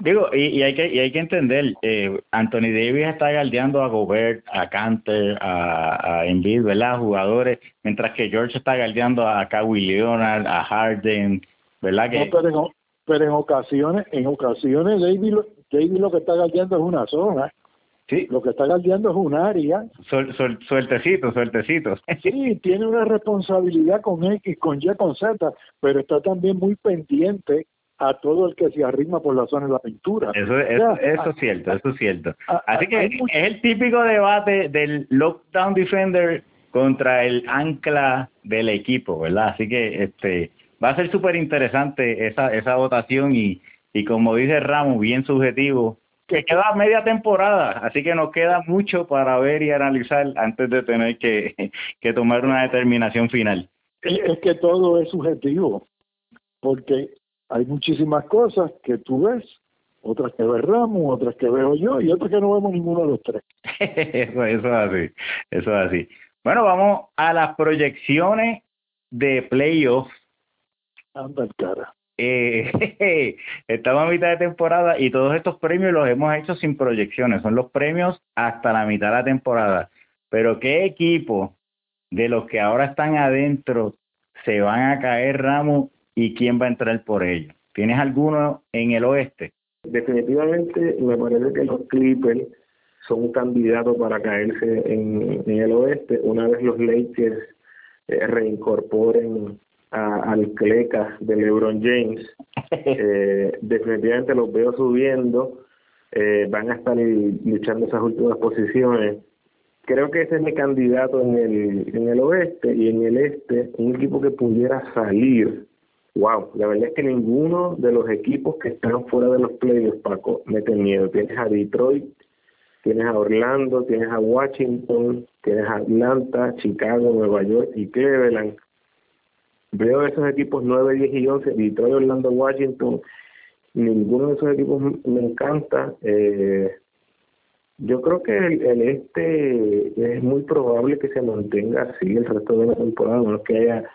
S1: Digo, y, hay que y hay que entender, eh, Anthony Davis está galdeando a Gobert, a Canter, a, a Embiid, ¿verdad? Jugadores, mientras que George está galdeando a Kawhi Leonard, a Harden, ¿verdad? Que...
S2: pero, en, ocasiones, en ocasiones Davis, Davis lo que está galdeando es una zona. Sí. Lo que está galdeando es un área.
S1: Suel, sueltecito, sueltecito.
S2: Sí, tiene una responsabilidad con X, con Y, con Z, pero está también muy pendiente a todo el que se arrima por la zona de la pintura.
S1: Eso, eso, es cierto, eso es cierto. Así que es el típico debate del lockdown defender contra el ancla del equipo, ¿verdad? Así que este va a ser súper interesante esa, esa votación y, y como dice Ramos, bien subjetivo, que queda media temporada, así que nos queda mucho para ver y analizar antes de tener que, que tomar una determinación final.
S2: Es que todo es subjetivo, porque hay muchísimas cosas que tú ves, otras que ve Ramos, otras que veo yo y otras que no vemos ninguno de los tres.
S1: eso, eso es así, eso es así. Bueno, vamos a las proyecciones de playoffs.
S2: Anda cara.
S1: Eh, estamos a mitad de temporada y todos estos premios los hemos hecho sin proyecciones, son los premios hasta la mitad de la temporada. Pero ¿qué equipo de los que ahora están adentro se van a caer Ramos y quién va a entrar por ello. ¿Tienes alguno en el oeste?
S3: Definitivamente me parece que los Clippers son candidatos para caerse en, el oeste una vez los Lakers eh, reincorporen al Cleca de LeBron James. Eh, definitivamente los veo subiendo, eh, van a estar luchando esas últimas posiciones. Creo que ese es mi candidato en el, en el oeste y en el este, un equipo que pudiera salir Wow, la verdad es que ninguno de los equipos que están fuera de los playoffs, Paco, mete miedo. Tienes a Detroit, tienes a Orlando, tienes a Washington, tienes a Atlanta, Chicago, Nueva York y Cleveland. Veo esos equipos 9, 10 y 11, Detroit, Orlando, Washington. Ninguno de esos equipos me encanta. Eh, yo creo que el, este es muy probable que se mantenga así el resto de la temporada, no que haya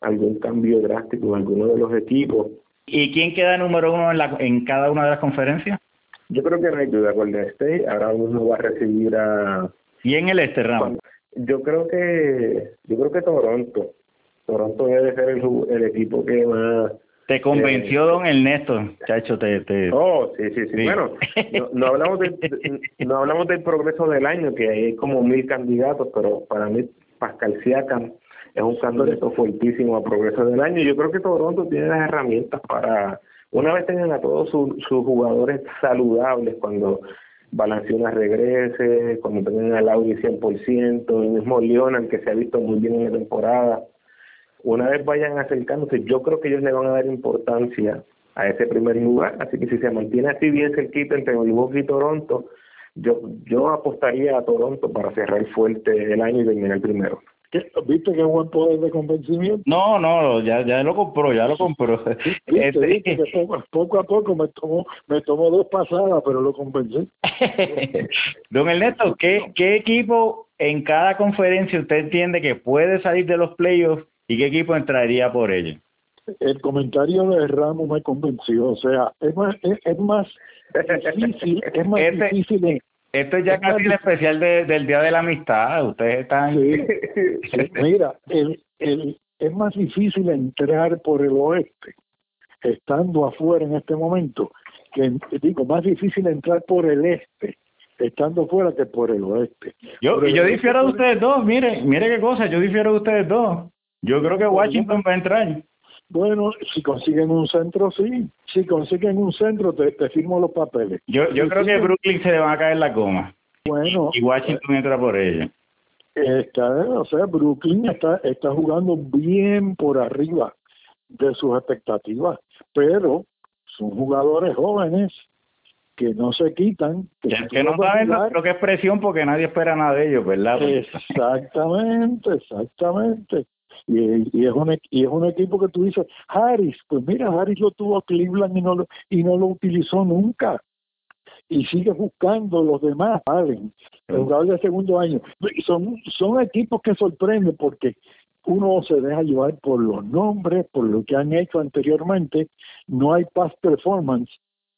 S3: algún cambio drástico en alguno de los equipos.
S1: ¿Y quién queda número uno en, la, en cada una de las conferencias?
S3: Yo creo que no duda Golden State ahora mismo va a recibir a...
S1: ¿Y en el este, Ramón?
S3: Yo creo que yo creo que Toronto. Toronto debe ser el, el equipo que más...
S1: ¿Te convenció eh, don Ernesto, chacho? Te, te...
S3: Oh, sí, sí, sí. Bueno, no, hablamos de, no hablamos del progreso del año, que hay como mil candidatos, pero para mí Pascal Siakam es un candidato fuertísimo a progreso del año. Yo creo que Toronto tiene las herramientas para, una vez tengan a todos sus jugadores saludables, cuando Balanciunas regrese, cuando tengan al Audi 100%, el mismo Leonard que se ha visto muy bien en la temporada, una vez vayan acercándose, yo creo que ellos le van a dar importancia a ese primer lugar, así que si se mantiene así bien cerquita entre Milwaukee y Toronto, yo yo apostaría a Toronto para cerrar fuerte el año y terminar primero.
S2: ¿Viste qué buen poder de convencimiento?
S1: No, no, ya, ya lo compró, ya lo compró.
S2: Este, poco, a poco me tomó, me tomó dos pasadas, pero lo convencí.
S1: Don Ernesto, ¿qué, ¿qué equipo en cada conferencia usted entiende que puede salir de los playoffs y qué equipo entraría por ello?
S2: El comentario de Ramos me convenció, o sea, es más, es, más difícil, es más este difícil
S1: esto es ya casi el especial del Día de la Amistad. Ustedes están.
S2: Sí, mira, el, el, es más difícil entrar por el oeste, estando afuera en este momento, que digo, más difícil entrar por el este, estando fuera que por el oeste.
S1: Yo, yo difiero de ustedes dos, mire, mire qué cosa, yo difiero de ustedes dos. Yo creo que Washington va a entrar.
S2: Bueno, si consiguen un centro, sí. Si consiguen un centro, te, firmo los papeles.
S1: Yo, yo creo que Brooklyn se le va a caer la coma. Bueno. Y Washington entra por ella.
S2: Está, o sea, Brooklyn está, está jugando bien por arriba de sus expectativas, pero son jugadores jóvenes que no se quitan.
S1: Que, que no saben lo que es presión porque nadie espera nada de ellos, ¿verdad?
S2: Exactamente, exactamente. Y, y, es un, y es un equipo que tú dices, Harris, pues mira, Harris lo tuvo a Cleveland y no lo, y no lo utilizó nunca. y sigue buscando los demás, Allen, el jugador de segundo año. Son, son equipos que sorprenden porque uno se deja llevar por los nombres, por lo que han hecho anteriormente, no hay past performance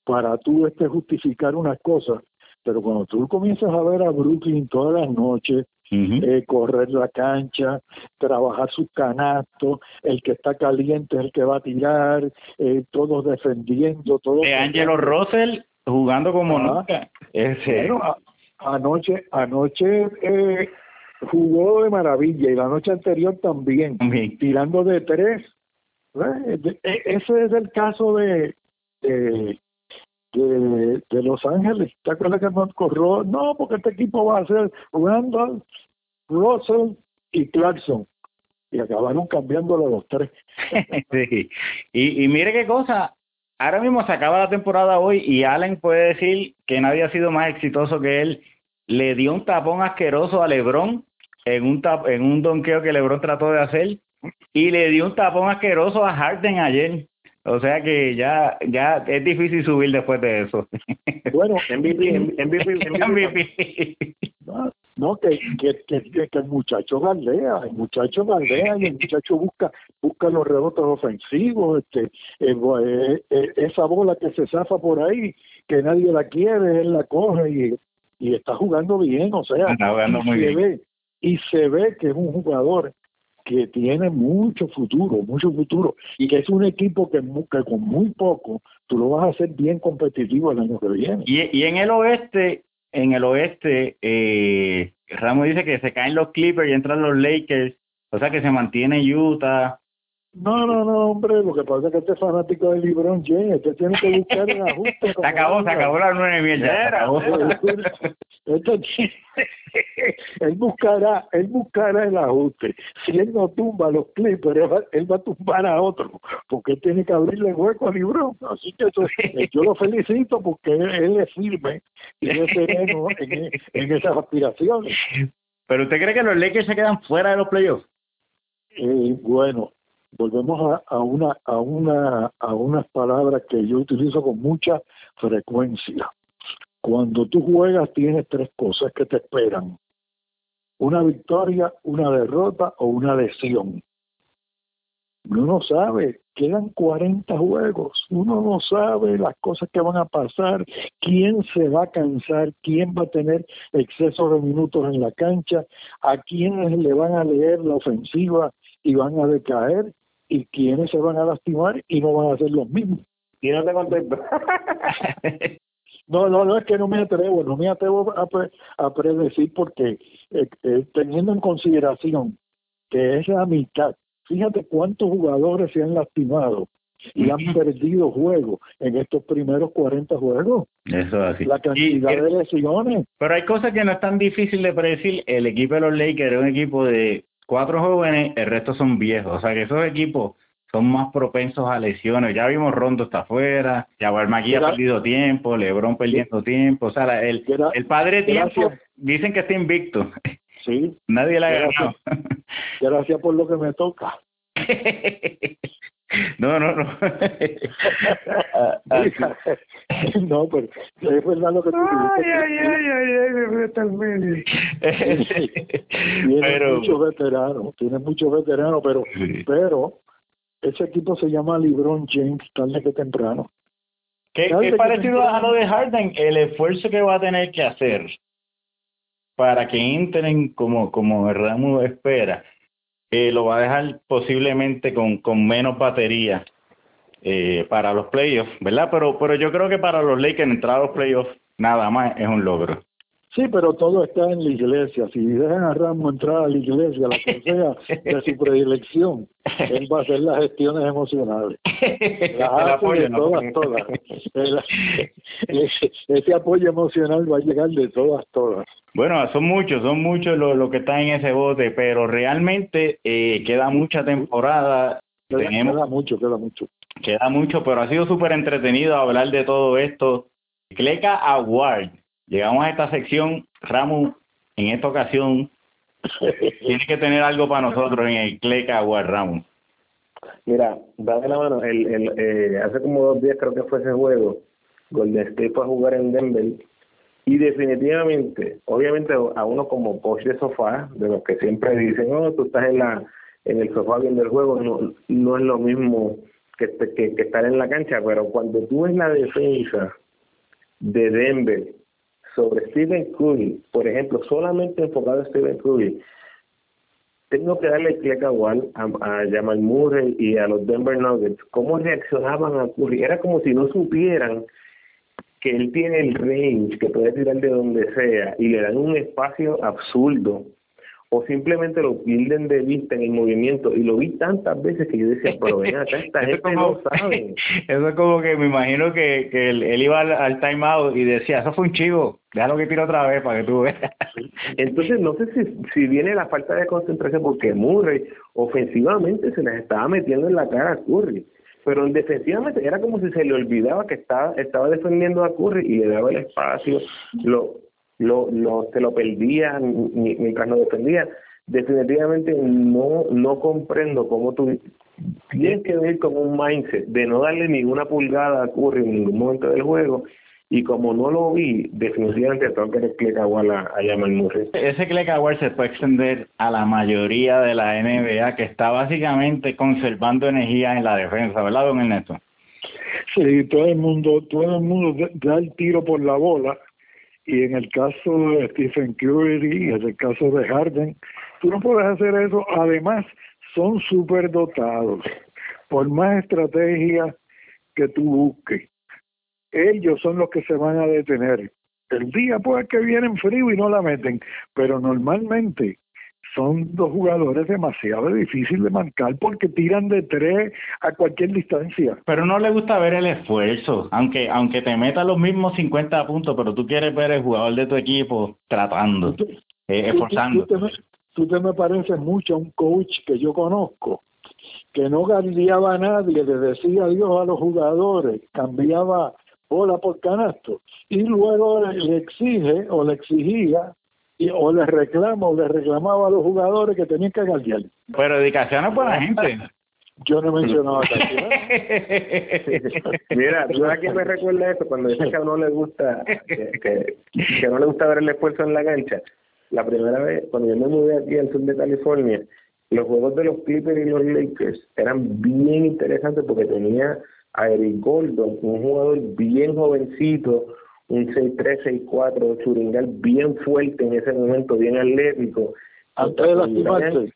S2: para tú este justificar unas cosas, pero cuando tú comienzas a ver a Brooklyn todas las noches, eh, correr la cancha, trabajar sus canastos, el que está caliente es el que va a tirar, eh, todos defendiendo, todos...
S1: De Angelo Russell jugando como nunca.
S2: Ese. anoche, anoche eh, jugó de maravilla y la noche anterior también, tirando de tres. E, ese es el caso de, de, de, Los Ángeles. ¿Te acuerdas que nos corrió? No, porque este equipo va a ser Randall, Russell y Clarkson. Y acabaron cambiándolo a los tres.
S1: sí. y, y mire qué cosa, ahora mismo se acaba la temporada hoy y Allen puede decir que nadie ha sido más exitoso que él. Le dio un tapón asqueroso a LeBron en un tap, en un donqueo que LeBron trató de hacer y le dio un tapón asqueroso a Harden ayer. O sea que ya ya es difícil subir después de eso.
S2: Bueno, MVP, MVP, MVP. No, que, que, que, el muchacho galdea, el muchacho galdea y el muchacho busca busca los rebotes ofensivos, este eh, eh, eh, esa bola que se zafa por ahí, que nadie la quiere, él la coge y, y está jugando bien, o sea,
S1: está jugando muy
S2: se
S1: bien.
S2: Ve, y se ve que es un jugador que tiene mucho futuro, mucho futuro, y que es un equipo que, con muy poco tú lo vas a hacer bien competitivo el año que viene.
S1: Y, y en el oeste, en el oeste, eh, Ramos dice que se caen los Clippers y entran los Lakers, o sea que se mantiene Utah,
S2: no, no, no, hombre, lo que pasa es que este fanático de LeBron James, este tiene que buscar el ajuste.
S1: Se acabó, se acabó la nueve mierda.
S2: Este él buscará, él buscará el ajuste. Si él no tumba los Clippers, él va, a tumbar a otro, porque él tiene que abrirle hueco a LeBron. Así que eso, yo lo felicito porque él, es firme y es sereno en, en esas aspiraciones.
S1: ¿Pero usted cree que los Lakers se quedan fuera de los playoffs?
S2: Eh, bueno, volvemos a, una a una a unas palabras que yo utilizo con mucha frecuencia. Cuando tú juegas tienes tres cosas que te esperan. Una victoria, una derrota o una lesión. Uno no sabe, quedan 40 juegos, uno no sabe las cosas que van a pasar, quién se va a cansar, quién va a tener exceso de minutos en la cancha, a quiénes le van a leer la ofensiva y van a decaer y quiénes se van a lastimar y no van a ser los mismos.
S3: Y no te contesto.
S2: no, no, no, es que no me atrevo, no me atrevo a, a predecir porque eh, eh, teniendo en consideración que es la mitad, fíjate cuántos jugadores se han lastimado y han perdido juegos en estos primeros 40 juegos.
S1: Eso así.
S2: La cantidad de lesiones.
S1: Pero hay cosas que no es tan difícil de predecir. El equipo de los Lakers es un equipo de cuatro jóvenes, el resto son viejos. O sea que esos equipos son más propensos a lesiones. Ya vimos Rondo está afuera, ya Magui ha perdido tiempo, Lebron perdiendo tiempo. O sea, el, el padre tiempo dicen que está invicto.
S2: Sí.
S1: Nadie le ha ganado.
S2: Gracias por lo que me toca.
S1: No, no, no.
S2: no, pero es verdad lo que tú
S1: ay, ay, ay, ay, ay, me fui al medio.
S2: tiene pero... muchos veteranos, tiene muchos veteranos, pero, pero ese equipo se llama LeBron James tarde que temprano.
S1: ¿Qué, qué parecido a lo de Harden? El esfuerzo que va a tener que hacer para que entren como, como el Ramo espera eh, lo va a dejar posiblemente con, con menos batería eh, para los playoffs, ¿verdad? Pero, pero yo creo que para los Lakers entrar a los playoffs nada más es un logro.
S2: Sí, pero todo está en la iglesia. Si dejan a Ramos entrar a la iglesia, la que sea de su predilección, él va a hacer las gestiones emocionales. Las hace todas, todas. ese, apoyo emocional va a llegar de todas, todas.
S1: Bueno, son muchos, son muchos los lo que están en ese bote, pero realmente eh, queda mucha temporada.
S2: Queda, mucho, queda mucho.
S1: Queda mucho, pero ha sido súper entretenido hablar de todo esto. Cleca Award Llegamos a esta sección, Ramu, en esta ocasión, tiene que tener algo para nosotros en el Cleca o Ramu.
S3: Mira, dame la mano, el, el, eh, hace como dos días creo que fue ese juego, Golden State fue a jugar en Denver y definitivamente, obviamente a uno como coach de sofá, de los que siempre dicen, oh, tú estás en la en el sofá viendo el juego, no, no es lo mismo que, que, estar en la cancha, pero cuando tú ves la defensa de Denver sobre Stephen Curry, por ejemplo, solamente enfocado a Stephen Curry, tengo que darle clic a, a, a Jamal Murray y a los Denver Nuggets, cómo reaccionaban a Curry. Era como si no supieran que él tiene el range, que puede tirar de donde sea, y le dan un espacio absurdo, o simplemente lo pierden de vista en el movimiento, y lo vi tantas veces que yo decía, pero ven acá, esta gente no sabe.
S1: Eso es como que me imagino que, que él, iba al, al timeout y decía, eso fue un chivo, déjalo que tire otra vez para que tú veas.
S3: Entonces, no sé si, si viene la falta de concentración, porque Murray ofensivamente se les estaba metiendo en la cara a Curry pero defensivamente era como si se le olvidaba que estaba estaba defendiendo a Curry y le daba el espacio, lo lo, lo se lo perdía mientras no defendía. Definitivamente no no comprendo cómo tú tienes que ver con un mindset de no darle ninguna pulgada a Curry en ningún momento del juego y como no lo vi, definitivamente tengo que Click Award a, a Jamal Murray.
S1: Ese Click Award se puede extender a la mayoría de la NBA que está básicamente conservando energía en la defensa, ¿verdad, don Ernesto?
S2: Sí, todo el mundo, todo el mundo da el tiro por la bola y en el caso de Stephen Curry y en el caso de Harden, tú no puedes hacer eso. Además, son súper dotados. Por más estrategia que tú busques, ellos son los que se van a detener. El día puede que vienen frío y no la meten, pero normalmente son dos jugadores demasiado difíciles de marcar porque tiran de tres a cualquier distancia.
S1: Pero no le gusta ver el esfuerzo, aunque aunque te meta los mismos 50 puntos, pero tú quieres ver el jugador de tu equipo tratando, eh, esforzando.
S2: Tú, tú, te, me pareces mucho a un coach que yo conozco, que no guardiaba a nadie, le decía adiós a los jugadores, cambiaba bola por canasto y luego le exige o le exigía y, o le reclama o le reclamaba a los jugadores que tenían que guardiar.
S1: Pero dedicación es la gente.
S2: Yo no mencionaba
S3: Mira, ¿tú qué me recuerda eso? Cuando dice que a uno le gusta, que, que, no le gusta ver el esfuerzo en la cancha. La primera vez, cuando yo me mudé aquí al sur de California, los juegos de los Clippers y los Lakers eran bien interesantes porque tenía a Eric Gordon, un jugador bien jovencito, un 6'3", 6'4", churingal bien fuerte en ese momento, bien atlético.
S2: Antes de lastimarse.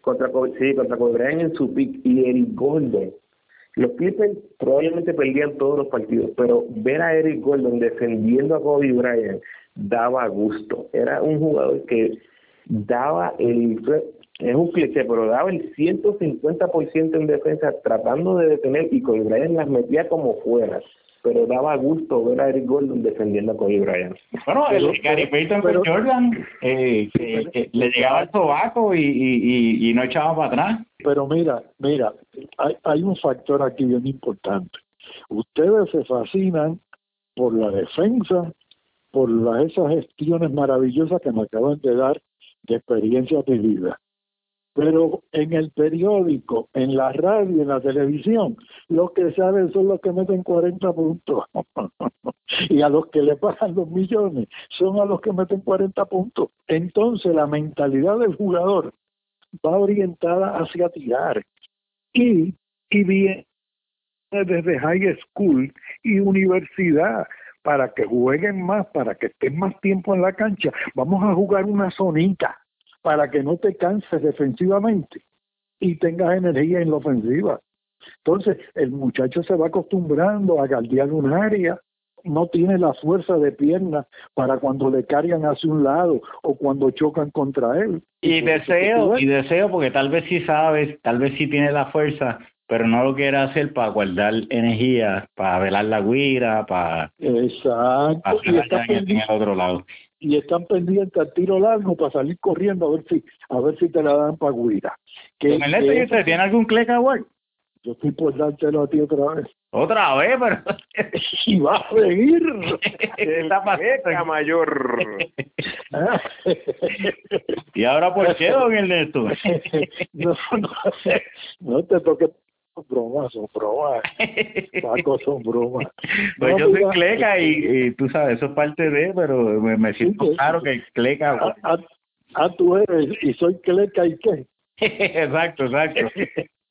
S3: Contra, sí, contra Kobe en su pick y Eric Gordon. Los Clippers probablemente perdían todos los partidos, pero ver a Eric Gordon defendiendo a Kobe Bryant daba gusto. Era un jugador que daba el es un cliché, pero daba el 150% en defensa tratando de detener y Kobe Bryant las metía como fuera. Pero daba gusto ver a Eric Gordon defendiendo a Kobe Bryant.
S1: Bueno, el Gary Payton con Jordan eh, que, le llegaba al sobaco y, y, y, no echaba para atrás.
S2: Pero mira, mira, hay, hay un factor aquí bien importante. Ustedes se fascinan por la defensa, por las, esas gestiones maravillosas que me acaban de dar de experiencias de vida pero en el periódico, en la radio, en la televisión, los que saben son los que meten 40 puntos. y a los que le pagan los millones son a los que meten 40 puntos. Entonces la mentalidad del jugador va orientada hacia tirar. Y, y viene desde high school y universidad para que jueguen más, para que estén más tiempo en la cancha. Vamos a jugar una zonita para que no te canses defensivamente y tengas energía en la ofensiva. Entonces, el muchacho se va acostumbrando a galdear un área, no tiene la fuerza de pierna para cuando le cargan hacia un lado o cuando chocan contra él.
S1: Y deseo, y deseo, porque tal vez sí sabes, tal vez sí tiene la fuerza, pero no lo quiere hacer para guardar energía, para velar la guira, para,
S2: Exacto.
S1: para en el otro lado
S2: y están pendientes al tiro largo para salir corriendo a ver si a ver si te la dan para guira.
S1: Que, ¿y usted tiene algún click award?
S2: Yo estoy por dártelo a ti otra vez.
S1: Otra vez, pero...
S2: y va a seguir.
S1: Está pasando, mayor. ¿Y ahora por qué, don Ernesto?
S2: no, no, no te toques bromas, son bromas. Paco, son bromas.
S1: Pues yo soy Cleca y, tú sabes, eso es parte de, pero me, siento claro que Cleca...
S2: Ah, ah, tú eres, y soy Cleca y qué.
S1: exacto, exacto.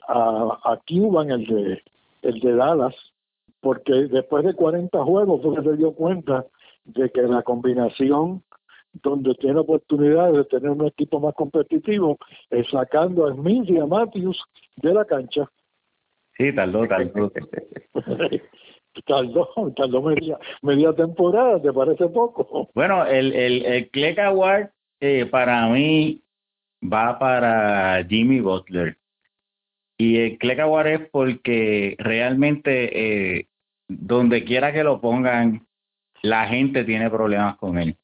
S2: a, a Cuban, el de, el de Dallas, porque después de 40 juegos fue que se dio cuenta de que la combinación donde tiene oportunidad de tener un equipo más competitivo es sacando a Smith y a Matthews de la cancha.
S1: Sí, tardó, tardó.
S2: tardó, tardó media, media temporada, ¿te parece poco?
S1: Bueno, el, el, el Award eh, para mí va para Jimmy Butler. Y el Clegg Award es porque realmente eh, donde quiera que lo pongan, la gente tiene problemas con él.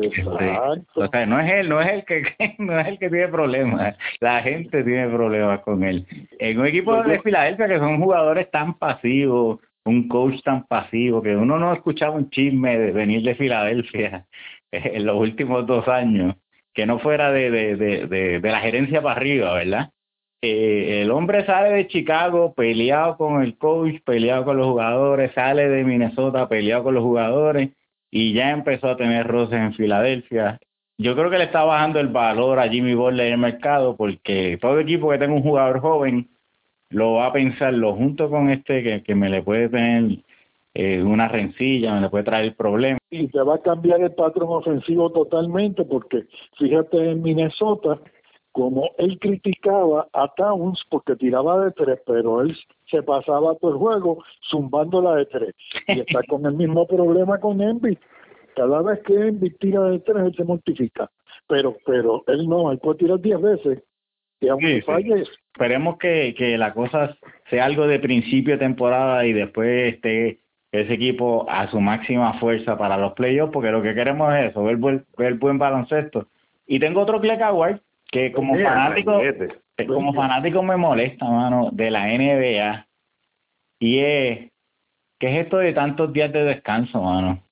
S2: Exacto.
S1: O sea, no es él, no es el que no es el que tiene problemas, la gente tiene problemas con él. En un equipo pues de Filadelfia que son jugadores tan pasivos, un coach tan pasivo que uno no escuchaba un chisme de venir de Filadelfia en los últimos dos años, que no fuera de, de, de, de la gerencia para arriba, ¿verdad? Eh, el hombre sale de Chicago peleado con el coach, peleado con los jugadores, sale de Minnesota peleado con los jugadores y ya empezó a tener roces en Filadelfia. Yo creo que le está bajando el valor a Jimmy Butler en el mercado porque todo equipo que tenga un jugador joven lo va a pensar, lo junto con este que, que me le puede tener eh, una rencilla, me le puede traer problemas.
S2: Y se va a cambiar el patrón ofensivo totalmente porque fíjate en Minnesota, como él criticaba a Towns porque tiraba de tres, pero él se pasaba todo el juego zumbándola de tres. Y está con el mismo problema con Embiid. Cada vez que Embiid tira de tres, él se mortifica. Pero, pero él no, él puede tirar diez veces. Y aunque falle,
S1: Esperemos que, que la cosa sea algo de principio de temporada y después esté ese equipo a su máxima fuerza para los playoffs, porque lo que queremos es eso, ver, ver buen baloncesto. Y tengo otro Cleck que como fanático, eh, como fanático me molesta, mano, de la NBA. Y es, ¿qué es esto de tantos días de descanso, mano?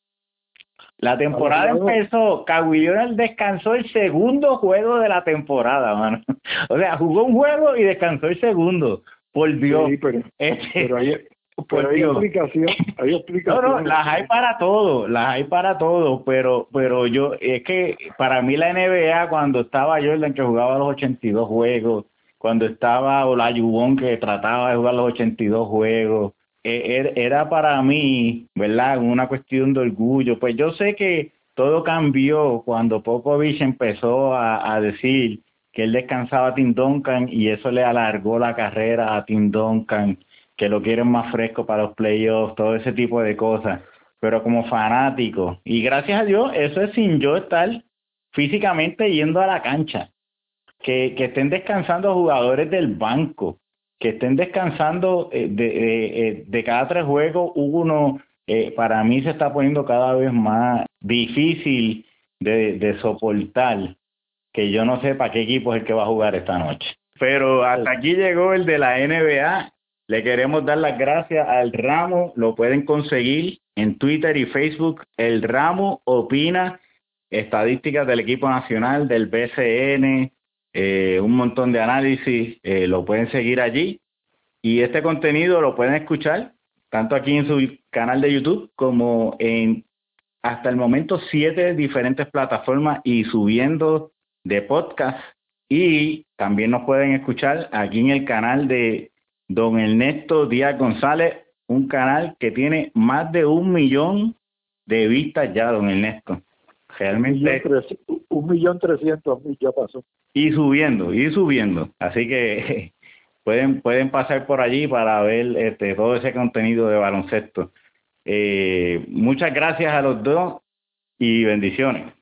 S1: La temporada empezó, Kawhi Leonard descansó el segundo juego de la temporada, mano. O sea, jugó un juego y descansó el segundo. Por Dios.
S2: pero,
S1: este,
S2: pero hay explicación, hay explicación.
S1: No, no, las hay para todo, las hay para todo, pero pero yo, es que para mí la NBA cuando estaba Jordan que jugaba los 82 juegos, cuando estaba Olayubón que trataba de jugar los 82 juegos, e, er, era para mí, ¿verdad? Una cuestión de orgullo. Pues yo sé que todo cambió cuando Popovich empezó a, a decir que él descansaba a Tim Duncan y eso le alargó la carrera a Tim Duncan que lo quieren más fresco para los playoffs, todo ese tipo de cosas. Pero como fanático, y gracias a Dios, eso es sin yo estar físicamente yendo a la cancha. Que, que estén descansando jugadores del banco, que estén descansando eh, de, eh, de, cada tres juegos, uno eh, para mí se está poniendo cada vez más difícil de, de soportar que yo no sé para qué equipo es el que va a jugar esta noche. Pero hasta aquí llegó el de la NBA le queremos dar las gracias al Ramo, lo pueden conseguir en Twitter y Facebook. El Ramo opina estadísticas del equipo nacional, del BCN, eh, un montón de análisis, eh, lo pueden seguir allí. Y este contenido lo pueden escuchar tanto aquí en su canal de YouTube como en hasta el momento siete diferentes plataformas y subiendo de podcast. Y también nos pueden escuchar aquí en el canal de don Ernesto Díaz González, un canal que tiene más de un millón de vistas ya, don Ernesto. Realmente.
S2: Un millón trescientos mil ya pasó.
S1: Y subiendo, y subiendo. Así que pueden, pueden pasar por allí para ver este, todo ese contenido de baloncesto. Eh, muchas gracias a los dos y bendiciones.